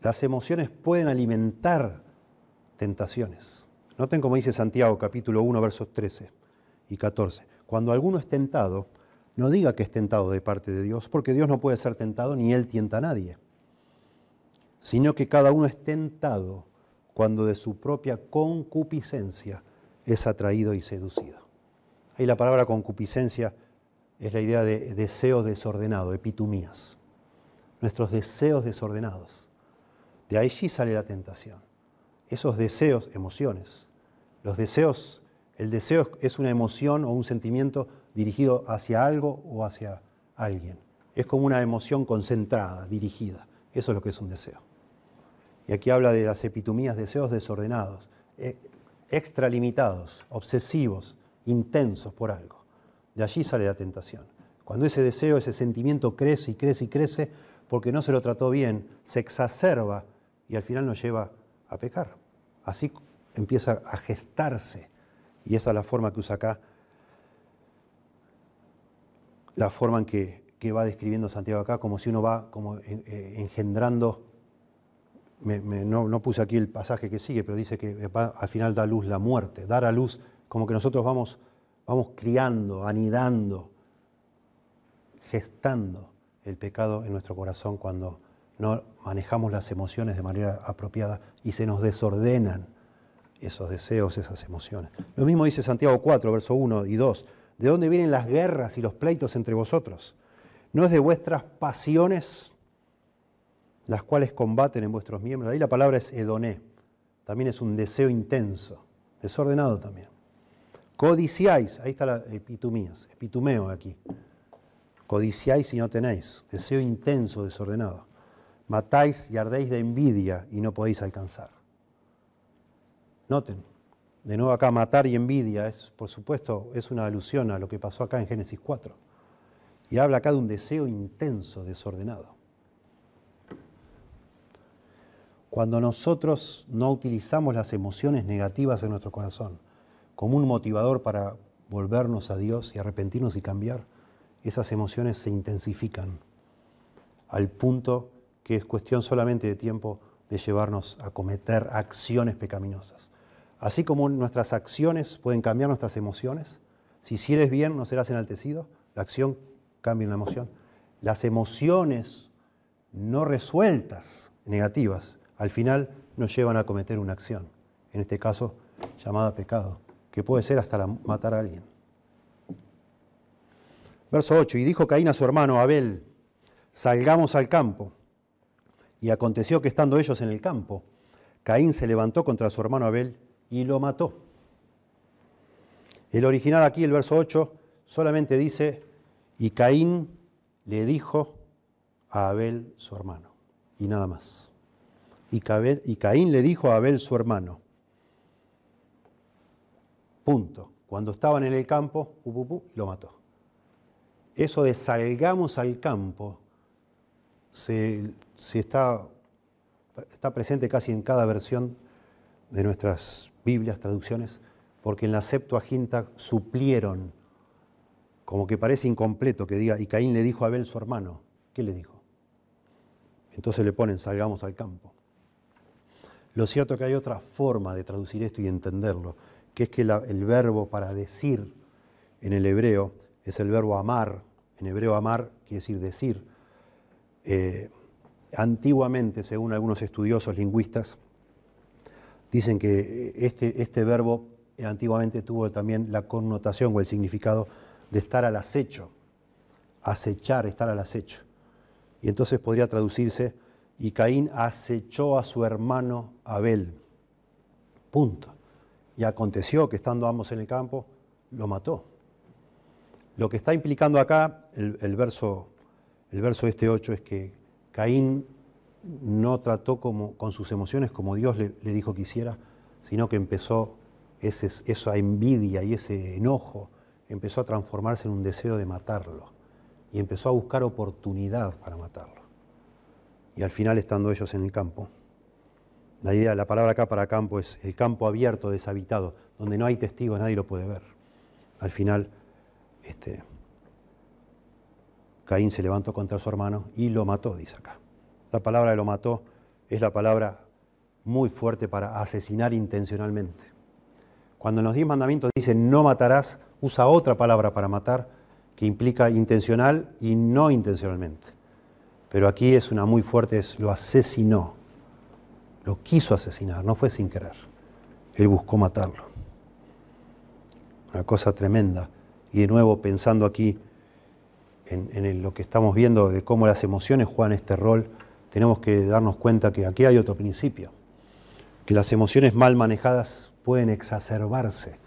Las emociones pueden alimentar tentaciones. Noten como dice Santiago capítulo 1 versos 13 y 14. Cuando alguno es tentado, no diga que es tentado de parte de Dios, porque Dios no puede ser tentado ni Él tienta a nadie, sino que cada uno es tentado cuando de su propia concupiscencia es atraído y seducido. Ahí la palabra concupiscencia es la idea de deseo desordenado, epitumías. Nuestros deseos desordenados. De sí sale la tentación. Esos deseos, emociones. Los deseos, el deseo es una emoción o un sentimiento dirigido hacia algo o hacia alguien. Es como una emoción concentrada, dirigida. Eso es lo que es un deseo. Y aquí habla de las epitomías, deseos desordenados, eh, extralimitados, obsesivos, intensos por algo. De allí sale la tentación. Cuando ese deseo, ese sentimiento crece y crece y crece, porque no se lo trató bien, se exacerba y al final nos lleva a pecar. Así empieza a gestarse. Y esa es la forma que usa acá la forma en que, va describiendo Santiago acá, como si uno va como eh, engendrando, no, puse aquí el pasaje que sigue, pero dice que al final da luz la muerte, dar a luz, como que nosotros vamos, vamos criando, anidando, gestando el pecado en nuestro corazón cuando no manejamos las emociones de manera apropiada y se nos desordenan esos deseos, esas emociones. Lo mismo dice Santiago 4, verso 1 y 2 ¿De dónde vienen las guerras y los pleitos entre vosotros? ¿No es de vuestras pasiones las cuales combaten en vuestros miembros? Ahí la palabra es edoné. También es un deseo intenso, desordenado también. Codiciáis, ahí está la epitumías, epitumeo aquí. Codiciáis y no tenéis, deseo intenso, desordenado. Matáis y ardéis de envidia y no podéis alcanzar. Noten, de nuevo acá, matar y envidia, es, por supuesto, es una alusión a lo que pasó acá en Génesis 4. Y habla acá de un deseo intenso, desordenado. Cuando nosotros no utilizamos las emociones negativas en nuestro corazón como un motivador para volvernos a Dios y arrepentirnos y cambiar, esas emociones se intensifican al punto que es cuestión solamente de tiempo de llevarnos a cometer acciones pecaminosas. Así como nuestras acciones pueden cambiar nuestras emociones, si hicieres bien no serás enaltecido, la acción cambia la emoción. Las emociones no resueltas, negativas, al final nos llevan a cometer una acción, en este caso llamada pecado, que puede ser hasta matar a alguien. Verso 8, y dijo Caín a su hermano Abel, salgamos al campo. Y aconteció que estando ellos en el campo, Caín se levantó contra su hermano Abel y lo mató. El original aquí, el verso 8, solamente dice, y Caín le dijo a Abel su hermano, y nada más. Y, Caín le dijo a Abel su hermano, punto. Cuando estaban en el campo, lo mató. Eso de salgamos al campo se, está, está presente casi en cada versión de nuestras Biblias, traducciones, porque en la Septuaginta suplieron, como que parece incompleto que diga, y Caín le dijo a Abel su hermano, ¿qué le dijo? Entonces le ponen, salgamos al campo. Lo cierto es que hay otra forma de traducir esto y entenderlo, que es que el verbo para decir en el hebreo es el verbo amar. En hebreo amar quiere decir decir. Eh, antiguamente, según algunos estudiosos lingüistas, dicen que este, este verbo antiguamente tuvo también la connotación o el significado de estar al acecho, acechar, estar al acecho. Y entonces podría traducirse, y Caín acechó a su hermano Abel. Punto. Y aconteció que estando ambos en el campo, lo mató. Lo que está implicando acá el, verso, el verso este 8 es que Caín no trató como, con sus emociones como Dios le, dijo que hiciera, sino que empezó esa envidia y ese enojo empezó a transformarse en un deseo de matarlo y empezó a buscar oportunidad para matarlo. Y al final estando ellos en el campo, la idea, la palabra acá para campo es el campo abierto, deshabitado, donde no hay testigos, nadie lo puede ver. Al final, este, Caín se levantó contra su hermano y lo mató, dice acá. La palabra de lo mató es la palabra muy fuerte para asesinar intencionalmente. Cuando en los diez mandamientos dice no matarás, usa otra palabra para matar que implica intencional y no intencionalmente. Pero aquí es una muy fuerte, es lo asesinó, lo quiso asesinar, no fue sin querer. Él buscó matarlo. Una cosa tremenda. Y de nuevo pensando aquí en, lo que estamos viendo de cómo las emociones juegan este rol, tenemos que darnos cuenta que aquí hay otro principio, que las emociones mal manejadas pueden exacerbarse,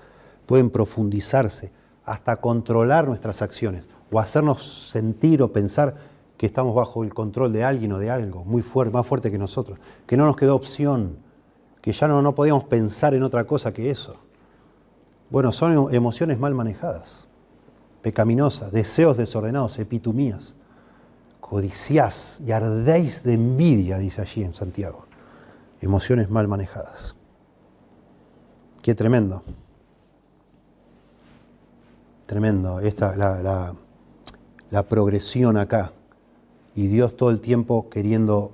pueden profundizarse, hasta controlar nuestras acciones o hacernos sentir o pensar que estamos bajo el control de alguien o de algo muy fuerte, más fuerte que nosotros, que no nos quedó opción, que ya no, no podíamos pensar en otra cosa que eso. Bueno, son emociones mal manejadas, pecaminosas, deseos desordenados, epitumías, codiciás y ardéis de envidia, dice allí en Santiago. Emociones mal manejadas. Qué tremendo. Tremendo. Esta, la, la progresión acá. Y Dios todo el tiempo queriendo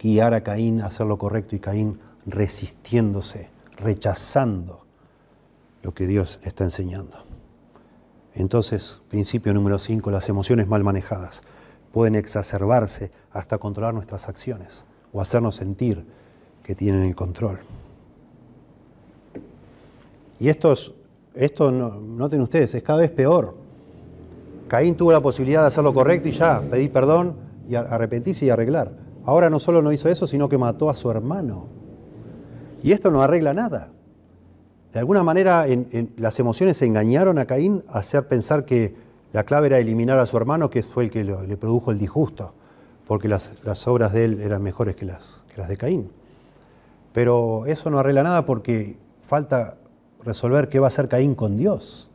guiar a Caín a hacer lo correcto y Caín resistiéndose, rechazando lo que Dios le está enseñando. Entonces, principio número 5, las emociones mal manejadas pueden exacerbarse hasta controlar nuestras acciones o hacernos sentir que tienen el control. Y esto, esto no, noten ustedes, es cada vez peor. Caín tuvo la posibilidad de hacer lo correcto y ya, pedir perdón y arrepentirse y arreglar. Ahora no solo no hizo eso, sino que mató a su hermano. Y esto no arregla nada. De alguna manera en, las emociones engañaron a Caín a hacer pensar que la clave era eliminar a su hermano, que fue el que le produjo el disgusto, porque las, obras de él eran mejores que las, que las de Caín. Pero eso no arregla nada porque falta resolver qué va a hacer Caín con Dios.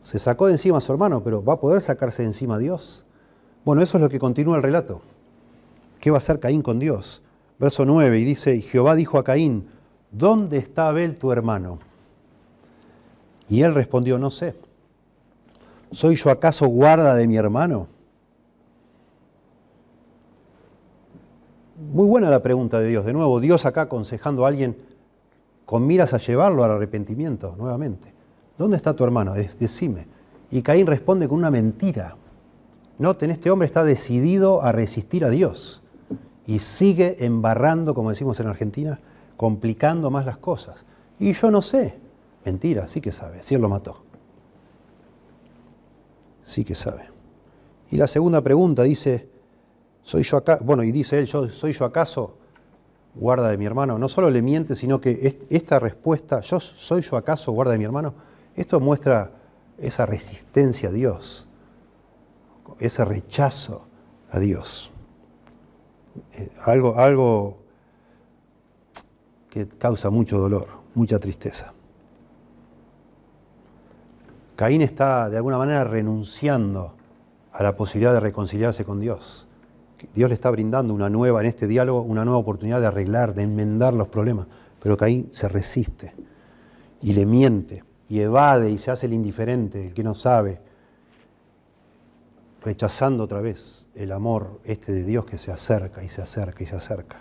Se sacó de encima a su hermano, pero ¿va a poder sacarse de encima a Dios? Bueno, eso es lo que continúa el relato. ¿Qué va a hacer Caín con Dios? Verso 9, y dice, y Jehová dijo a Caín, ¿dónde está Abel tu hermano? Y él respondió, no sé. ¿Soy yo acaso guarda de mi hermano? Muy buena la pregunta de Dios. De nuevo, Dios acá aconsejando a alguien con miras a llevarlo al arrepentimiento nuevamente. ¿Dónde está tu hermano? Decime. Y Caín responde con una mentira. Noten, este hombre está decidido a resistir a Dios y sigue embarrando, como decimos en Argentina, complicando más las cosas. Y yo no sé, Mentira, sí que sabe, sí él lo mató. Sí que sabe. Y la segunda pregunta dice, ¿soy yo acá? Bueno, y dice él, ¿soy yo acaso guarda de mi hermano? No solo le miente, sino que esta respuesta, ¿yo soy yo acaso guarda de mi hermano? Esto muestra esa resistencia a Dios, ese rechazo a Dios. Eh, algo, algo que causa mucho dolor, mucha tristeza. Caín está de alguna manera renunciando a la posibilidad de reconciliarse con Dios. Dios le está brindando una nueva, en este diálogo, una nueva oportunidad de arreglar, de enmendar los problemas. Pero Caín se resiste y le miente y evade y se hace el indiferente, el que no sabe, rechazando otra vez el amor este de Dios que se acerca y se acerca y se acerca.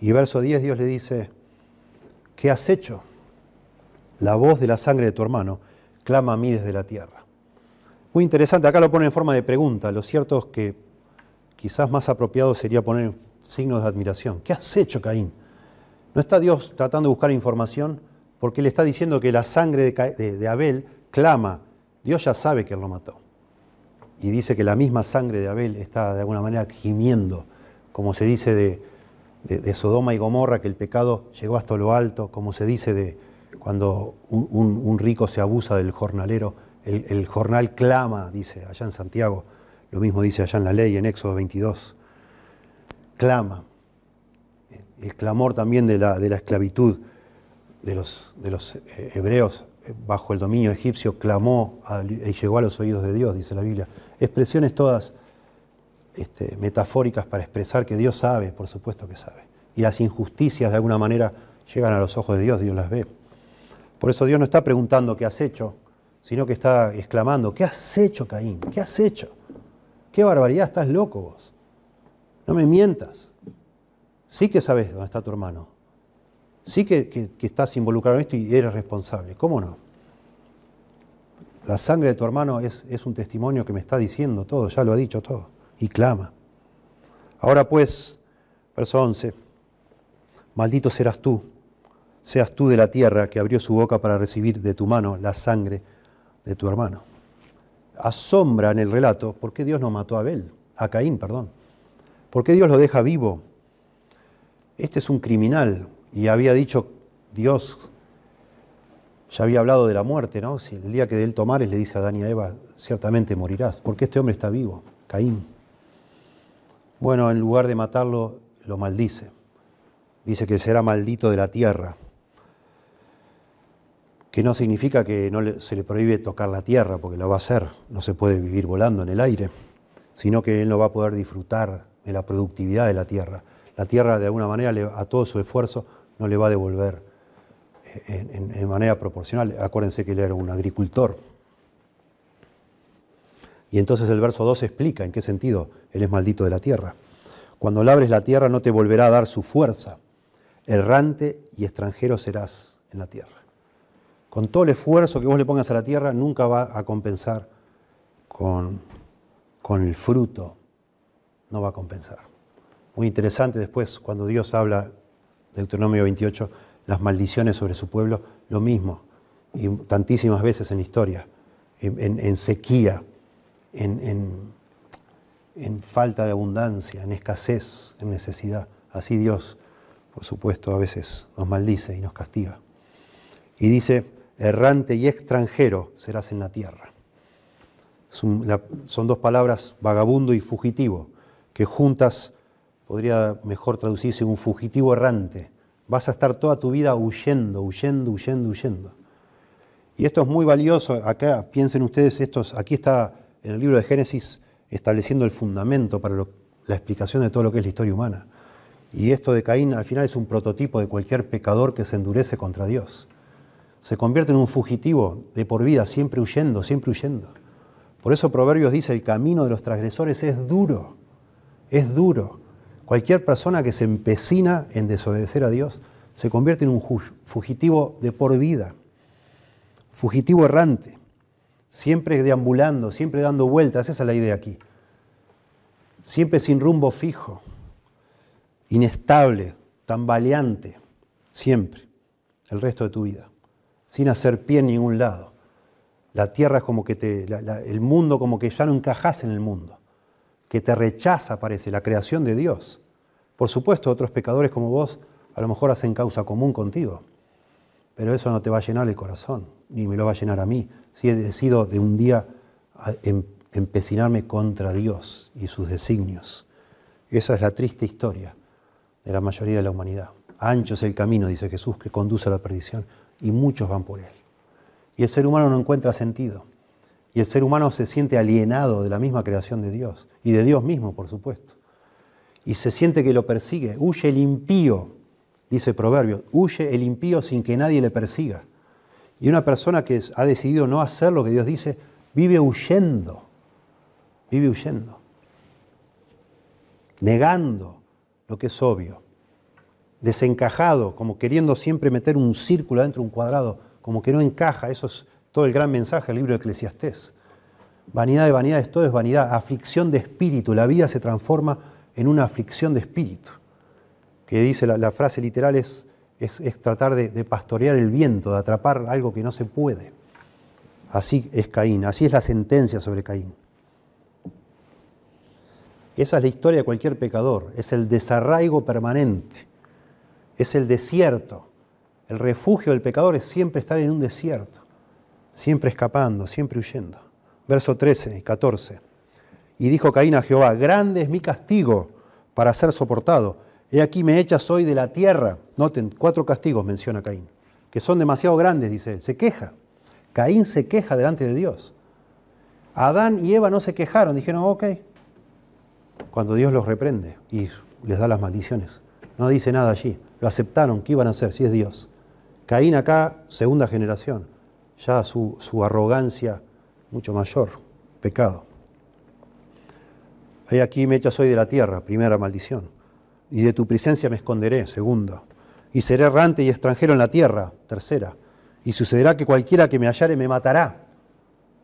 Y verso 10 Dios le dice, ¿qué has hecho? La voz de la sangre de tu hermano clama a mí desde la tierra. Muy interesante, acá lo pone en forma de pregunta. Lo cierto es que quizás más apropiado sería poner signos de admiración. ¿Qué has hecho, Caín? ¿No está Dios tratando de buscar información? Porque le está diciendo que la sangre de, Abel clama. Dios ya sabe que él lo mató. Y dice que la misma sangre de Abel está de alguna manera gimiendo, como se dice de, Sodoma y Gomorra, que el pecado llegó hasta lo alto, como se dice de cuando un, rico se abusa del jornalero, el, jornal clama, dice allá en Santiago, lo mismo dice allá en la ley, en Éxodo 22. Clama. El clamor también de la, de la esclavitud de los, de los eh, hebreos eh, bajo el dominio egipcio clamó y llegó a los oídos de Dios, dice la Biblia. Expresiones todas este, metafóricas para expresar que Dios sabe, por supuesto que sabe. Y las injusticias de alguna manera llegan a los ojos de Dios, Dios las ve. Por eso Dios no está preguntando qué has hecho, sino que está exclamando, ¿qué has hecho, Caín? ¿Qué has hecho? Qué barbaridad, estás loco vos. No me mientas. Sí que sabes dónde está tu hermano. Sí que, estás involucrado en esto y eres responsable. ¿Cómo no? La sangre de tu hermano es, es un testimonio que me está diciendo todo, ya lo ha dicho todo. Y clama. Ahora pues, verso 11, maldito serás tú, seas tú de la tierra que abrió su boca para recibir de tu mano la sangre de tu hermano asombra en el relato por qué Dios no mató a Abel, a Caín, perdón. ¿Por qué Dios lo deja vivo? Este es un criminal y había dicho Dios, ya había hablado de la muerte, ¿no? Si el día que de él tomares le dice a Adán y a Eva, ciertamente morirás. ¿Por qué este hombre está vivo? Caín. Bueno, en lugar de matarlo, lo maldice. Dice que será maldito de la tierra que no significa que no se le prohíbe tocar la tierra, porque lo va a hacer, no se puede vivir volando en el aire, sino que él no va a poder disfrutar de la productividad de la tierra. La tierra, de alguna manera, a todo su esfuerzo, no le va a devolver en, manera proporcional. Acuérdense que él era un agricultor. Y entonces el verso 2 explica en qué sentido él es maldito de la tierra. Cuando labres la tierra no te volverá a dar su fuerza. Errante y extranjero serás en la tierra con todo el esfuerzo que vos le pongas a la tierra, nunca va a compensar con, con el fruto. No va a compensar. Muy interesante después, cuando Dios habla, de Deuteronomio 28, las maldiciones sobre su pueblo, lo mismo. Y tantísimas veces en historia, en, sequía, en, en falta de abundancia, en escasez, en necesidad. Así Dios, por supuesto, a veces nos maldice y nos castiga. Y dice, errante y extranjero serás en la tierra. Son dos palabras, vagabundo y fugitivo, que juntas podría mejor traducirse un fugitivo errante. Vas a estar toda tu vida huyendo, huyendo, huyendo, huyendo. Y esto es muy valioso. Acá piensen ustedes, estos, aquí está en el libro de Génesis estableciendo el fundamento para la explicación de todo lo que es la historia humana. Y esto de Caín al final es un prototipo de cualquier pecador que se endurece contra Dios se convierte en un fugitivo de por vida, siempre huyendo, siempre huyendo. Por eso Proverbios dice, el camino de los transgresores es duro, es duro. Cualquier persona que se empecina en desobedecer a Dios se convierte en un fugitivo de por vida, fugitivo errante, siempre deambulando, siempre dando vueltas, esa es la idea aquí. Siempre sin rumbo fijo, inestable, tambaleante, siempre, el resto de tu vida. sin hacer pie en ningún lado. La tierra es como que te, el mundo como que ya no encajas en el mundo, que te rechaza, parece, la creación de Dios. Por supuesto, otros pecadores como vos a lo mejor hacen causa común contigo, pero eso no te va a llenar el corazón, ni me lo va a llenar a mí, si he decidido de un día em, empecinarme contra Dios y sus designios. Esa es la triste historia de la mayoría de la humanidad. Ancho es el camino, dice Jesús, que conduce a la perdición, y muchos van por él. Y el ser humano no encuentra sentido. Y el ser humano se siente alienado de la misma creación de Dios, y de Dios mismo, por supuesto. Y se siente que lo persigue. Huye el impío, dice el proverbio, huye el impío sin que nadie le persiga. Y una persona que ha decidido no hacer lo que Dios dice, vive huyendo, vive huyendo, negando lo que es obvio, desencajado, como queriendo siempre meter un círculo dentro de un cuadrado, como que no encaja. Eso es todo el gran mensaje del libro de Eclesiastés. Vanidad de vanidades, todo es vanidad, aflicción de espíritu. La vida se transforma en una aflicción de espíritu. Que dice la, frase literal es, tratar de, de pastorear el viento, de atrapar algo que no se puede. Así es Caín, así es la sentencia sobre Caín. Esa es la historia de cualquier pecador, es el desarraigo permanente, es el desierto, el refugio del pecador es siempre estar en un desierto, siempre escapando, siempre huyendo. Verso 13 y 14. Y dijo Caín a Jehová, grande es mi castigo para ser soportado. He aquí me echas hoy de la tierra. Noten, cuatro castigos menciona Caín, que son demasiado grandes, dice él. Se queja. Caín se queja delante de Dios. Adán y Eva no se quejaron, dijeron, ok. Cuando Dios los reprende y les da las maldiciones. No dice nada allí. Lo aceptaron. ¿Qué iban a hacer si es Dios? Caín acá, segunda generación, ya su, arrogancia mucho mayor, pecado. He aquí me echas hoy de la tierra, primera maldición, y de tu presencia me esconderé, segunda, y seré errante y extranjero en la tierra, tercera, y sucederá que cualquiera que me hallare me matará,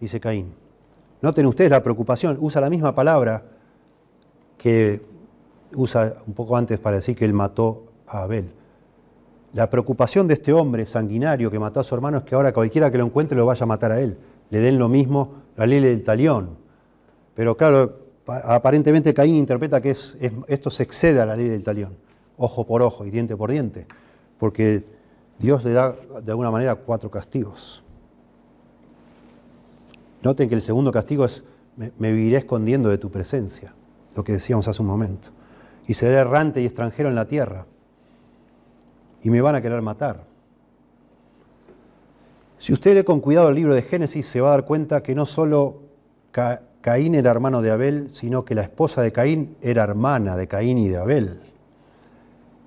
dice Caín. Noten ustedes la preocupación, usa la misma palabra que usa un poco antes para decir que él mató a Abel. La preocupación de este hombre sanguinario que mató a su hermano es que ahora cualquiera que lo encuentre lo vaya a matar a él. Le den lo mismo la ley del talión. Pero claro, aparentemente Caín interpreta que esto se excede a la ley del talión, ojo por ojo y diente por diente, porque Dios le da de alguna manera cuatro castigos. Noten que el segundo castigo es, me, me viviré escondiendo de tu presencia, lo que decíamos hace un momento, y seré errante y extranjero en la tierra y me van a querer matar. Si usted lee con cuidado el libro de Génesis, se va a dar cuenta que no solo Caín era hermano de Abel, sino que la esposa de Caín era hermana de Caín y de Abel.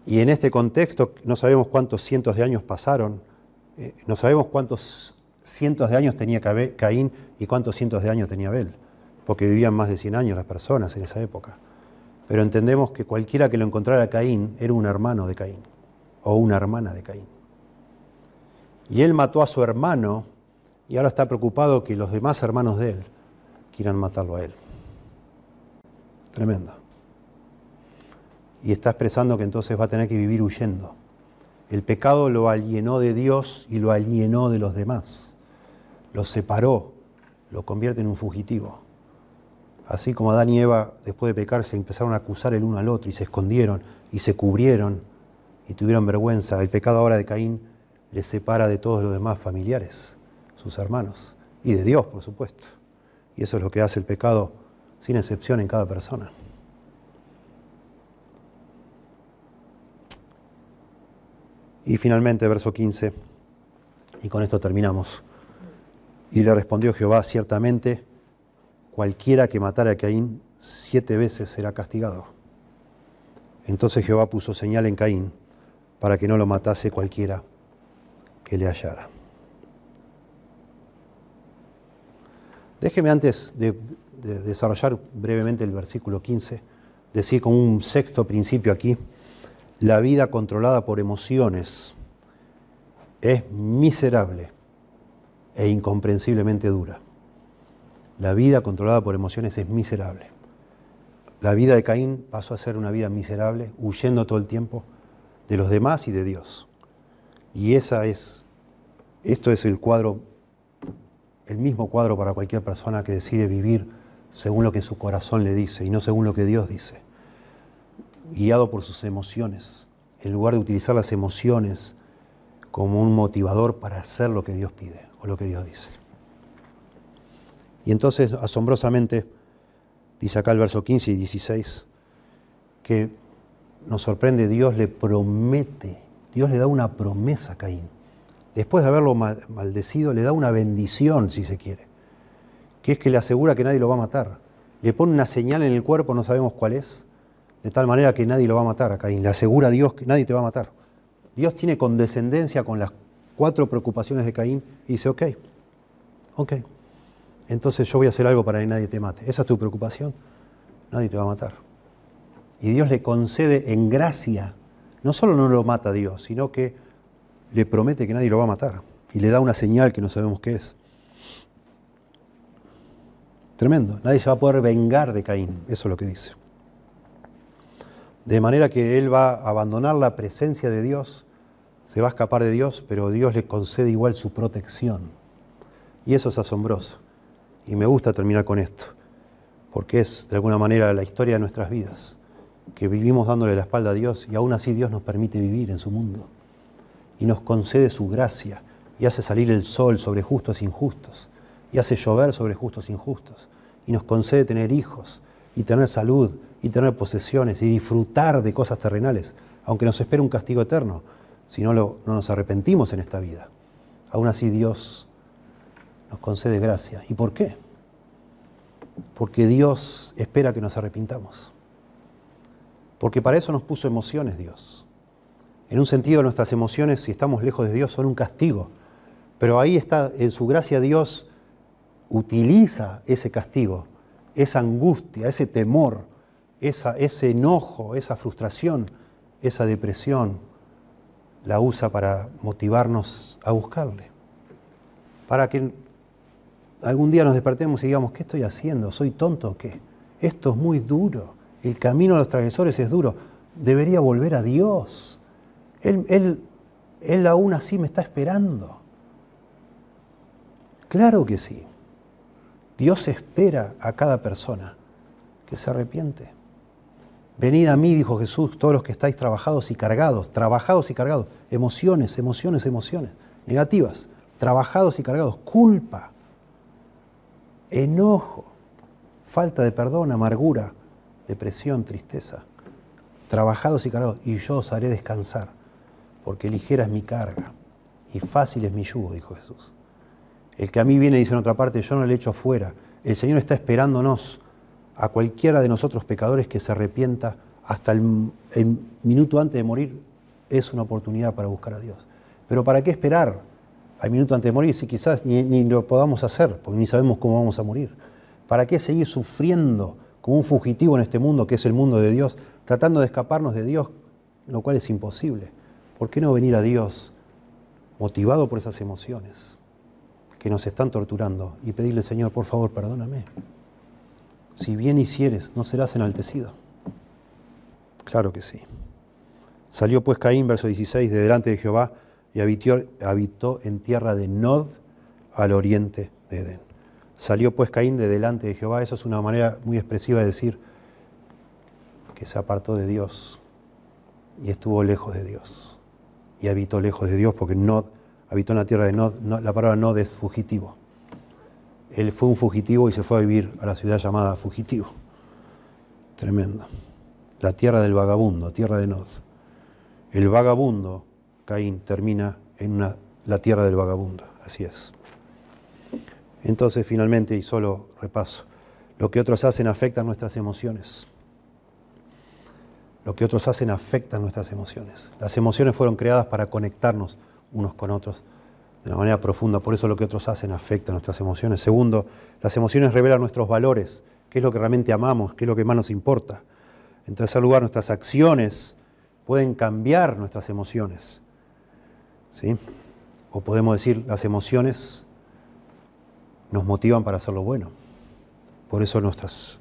Y en este contexto no sabemos cuántos cientos de años pasaron, eh, no sabemos cuántos cientos de años tenía Caín y cuántos cientos de años tenía Abel, porque vivían más de 100 años las personas en esa época. Pero entendemos que cualquiera que lo encontrara Caín era un hermano de Caín o una hermana de Caín. Y él mató a su hermano y ahora está preocupado que los demás hermanos de él quieran matarlo a él. Tremendo. Y está expresando que entonces va a tener que vivir huyendo. El pecado lo alienó de Dios y lo alienó de los demás. Lo separó, lo convierte en un fugitivo. Así como Adán y Eva, después de pecar, se empezaron a acusar el uno al otro y se escondieron y se cubrieron y tuvieron vergüenza. El pecado ahora de Caín les separa de todos los demás familiares, sus hermanos, y de Dios, por supuesto. Y eso es lo que hace el pecado sin excepción en cada persona. Y finalmente, verso 15, y con esto terminamos. Y le respondió Jehová, ciertamente, cualquiera que matara a Caín siete veces será castigado. Entonces Jehová puso señal en Caín para que no lo matase cualquiera que le hallara. Déjeme antes de, desarrollar brevemente el versículo 15, decir como un sexto principio aquí, la vida controlada por emociones es miserable e incomprensiblemente dura. La vida controlada por emociones es miserable. La vida de Caín pasó a ser una vida miserable, huyendo todo el tiempo, de los demás y de Dios. Y esa es Esto es el cuadro, el mismo cuadro para cualquier persona que decide vivir según lo que su corazón le dice y no según lo que Dios dice. Guiado por sus emociones, en lugar de utilizar las emociones como un motivador para hacer lo que Dios pide o lo que Dios dice. Y entonces, asombrosamente, dice acá el verso 15 y 16, que nos sorprende, Dios le promete, Dios le da una promesa a Caín. Después de haberlo maldecido, le da una bendición, si se quiere, que es que le asegura que nadie lo va a matar. Le pone una señal en el cuerpo, no sabemos cuál es, de tal manera que nadie lo va a matar a Caín. Le asegura a Dios que nadie te va a matar. Dios tiene condescendencia con las cuatro preocupaciones de Caín y dice, ok, ok, entonces yo voy a hacer algo para que nadie te mate. ¿Esa es tu preocupación? Nadie te va a matar. Y Dios le concede en gracia, no solo no lo mata Dios, sino que le promete que nadie lo va a matar. Y le da una señal que no sabemos qué es. Tremendo. Nadie se va a poder vengar de Caín. Eso es lo que dice. De manera que él va a abandonar la presencia de Dios, se va a escapar de Dios, pero Dios le concede igual su protección. Y eso es asombroso. Y me gusta terminar con esto, porque es de alguna manera la historia de nuestras vidas, que vivimos dándole la espalda a Dios y aún así Dios nos permite vivir en su mundo y nos concede su gracia y hace salir el sol sobre justos e injustos y hace llover sobre justos e injustos y nos concede tener hijos y tener salud y tener posesiones y disfrutar de cosas terrenales, aunque nos espera un castigo eterno si no, no nos arrepentimos en esta vida. Aún así Dios nos concede gracia. ¿Y por qué? Porque Dios espera que nos arrepintamos. Porque para eso nos puso emociones Dios. En un sentido, nuestras emociones, si estamos lejos de Dios, son un castigo. Pero ahí está, en su gracia Dios utiliza ese castigo, esa angustia, ese temor, ese enojo, esa frustración, esa depresión, la usa para motivarnos a buscarle. Para que algún día nos despertemos y digamos, ¿qué estoy haciendo? ¿Soy tonto o qué? Esto es muy duro. El camino de los transgresores es duro. Debería volver a Dios. Él, él, él aún así me está esperando. Claro que sí. Dios espera a cada persona que se arrepiente. Venid a mí, dijo Jesús, todos los que estáis trabajados y cargados, trabajados y cargados, emociones, emociones, emociones, negativas, trabajados y cargados, culpa, enojo, falta de perdón, amargura, depresión, tristeza, trabajados y cargados, y yo os haré descansar, porque ligera es mi carga y fácil es mi yugo, dijo Jesús. El que a mí viene, dice en otra parte, yo no le echo fuera. El Señor está esperándonos a cualquiera de nosotros pecadores que se arrepienta hasta el, el minuto antes de morir, es una oportunidad para buscar a Dios. Pero ¿para qué esperar? al minuto antes de morir, si quizás ni, lo podamos hacer, porque ni sabemos cómo vamos a morir. ¿Para qué seguir sufriendo como un fugitivo en este mundo que es el mundo de Dios, tratando de escaparnos de Dios, lo cual es imposible? ¿Por qué no venir a Dios motivado por esas emociones que nos están torturando y pedirle, Señor, por favor, perdóname? Si bien hicieres, no serás enaltecido. Claro que sí. Salió pues Caín, verso 16, de delante de Jehová, y habitó, en tierra de Nod al oriente de Edén. Salió pues Caín de delante de Jehová, eso es una manera muy expresiva de decir que se apartó de Dios y estuvo lejos de Dios. Y habitó lejos de Dios porque Nod, habitó en la tierra de Nod, la palabra Nod es fugitivo. Él fue un fugitivo y se fue a vivir a la ciudad llamada Fugitivo. Tremendo. La tierra del vagabundo, tierra de Nod. El vagabundo Caín termina en la tierra del vagabundo. Así es. Entonces, finalmente, y solo repaso, lo que otros hacen afecta nuestras emociones. Lo que otros hacen afecta nuestras emociones. Las emociones fueron creadas para conectarnos unos con otros de una manera profunda. Por eso lo que otros hacen afecta nuestras emociones. Segundo, las emociones revelan nuestros valores, qué es lo que realmente amamos, qué es lo que más nos importa. En tercer lugar, nuestras acciones pueden cambiar nuestras emociones. ¿sí? O podemos decir, las emociones nos motivan para hacer lo bueno. Por eso nuestras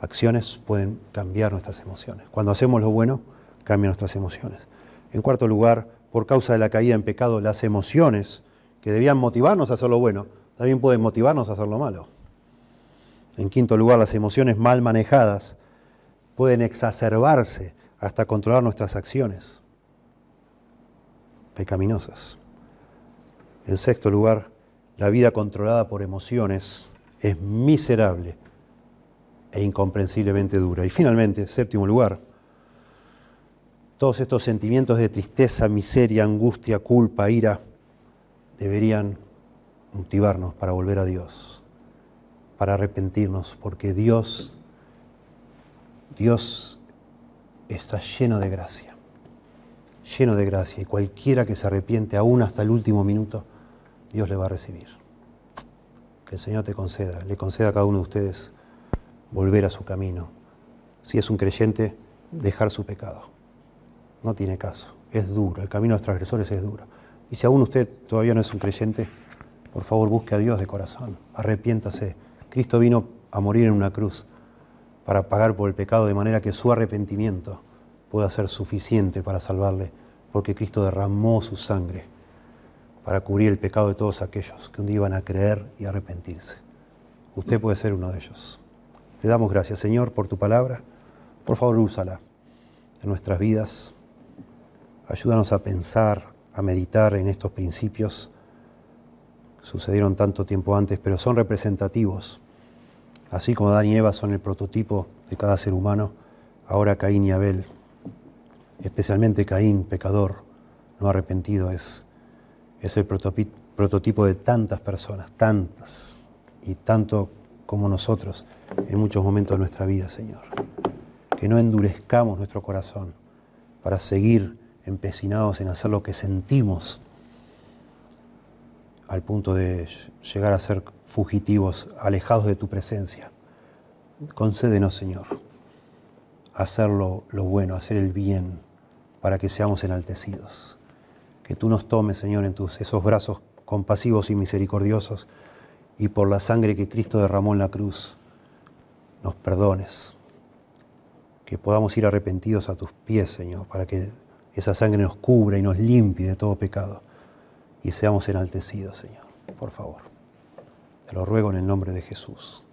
acciones pueden cambiar nuestras emociones. Cuando hacemos lo bueno, cambian nuestras emociones. En cuarto lugar, por causa de la caída en pecado, las emociones que debían motivarnos a hacer lo bueno, también pueden motivarnos a hacer lo malo. En quinto lugar, las emociones mal manejadas pueden exacerbarse hasta controlar nuestras acciones pecaminosas. En sexto lugar, la vida controlada por emociones es miserable e incomprensiblemente dura. Y finalmente, séptimo lugar, todos estos sentimientos de tristeza, miseria, angustia, culpa, ira, deberían motivarnos para volver a Dios, para arrepentirnos, porque Dios, Dios está lleno de gracia, lleno de gracia, y cualquiera que se arrepiente aún hasta el último minuto, Dios le va a recibir. Que el Señor te conceda, le conceda a cada uno de ustedes volver a su camino. Si es un creyente, dejar su pecado. No tiene caso, es duro, el camino de los transgresores es duro. Y si aún usted todavía no es un creyente, por favor busque a Dios de corazón, arrepiéntase. Cristo vino a morir en una cruz para pagar por el pecado de manera que su arrepentimiento pueda ser suficiente para salvarle, porque Cristo derramó su sangre para cubrir el pecado de todos aquellos que un día iban a creer y arrepentirse. Usted puede ser uno de ellos. Te damos gracias, Señor, por tu palabra. Por favor, úsala en nuestras vidas. Ayúdanos a pensar, a meditar en estos principios. Sucedieron tanto tiempo antes, pero son representativos. Así como Adán y Eva son el prototipo de cada ser humano, ahora Caín y Abel, especialmente Caín, pecador, no arrepentido, es, es el prototipo de tantas personas, tantas, y tanto como nosotros en muchos momentos de nuestra vida, Señor. Que no endurezcamos nuestro corazón para seguir empecinados en hacer lo que sentimos al punto de llegar a ser fugitivos, alejados de tu presencia. Concédenos, Señor, hacer lo, bueno, hacer el bien, para que seamos enaltecidos. Que tú nos tomes, Señor, en tus esos brazos compasivos y misericordiosos, y por la sangre que Cristo derramó en la cruz, nos perdones. Que podamos ir arrepentidos a tus pies, Señor, para que esa sangre nos cubra y nos limpie de todo pecado y seamos enaltecidos, Señor. Por favor. Te lo ruego en el nombre de Jesús.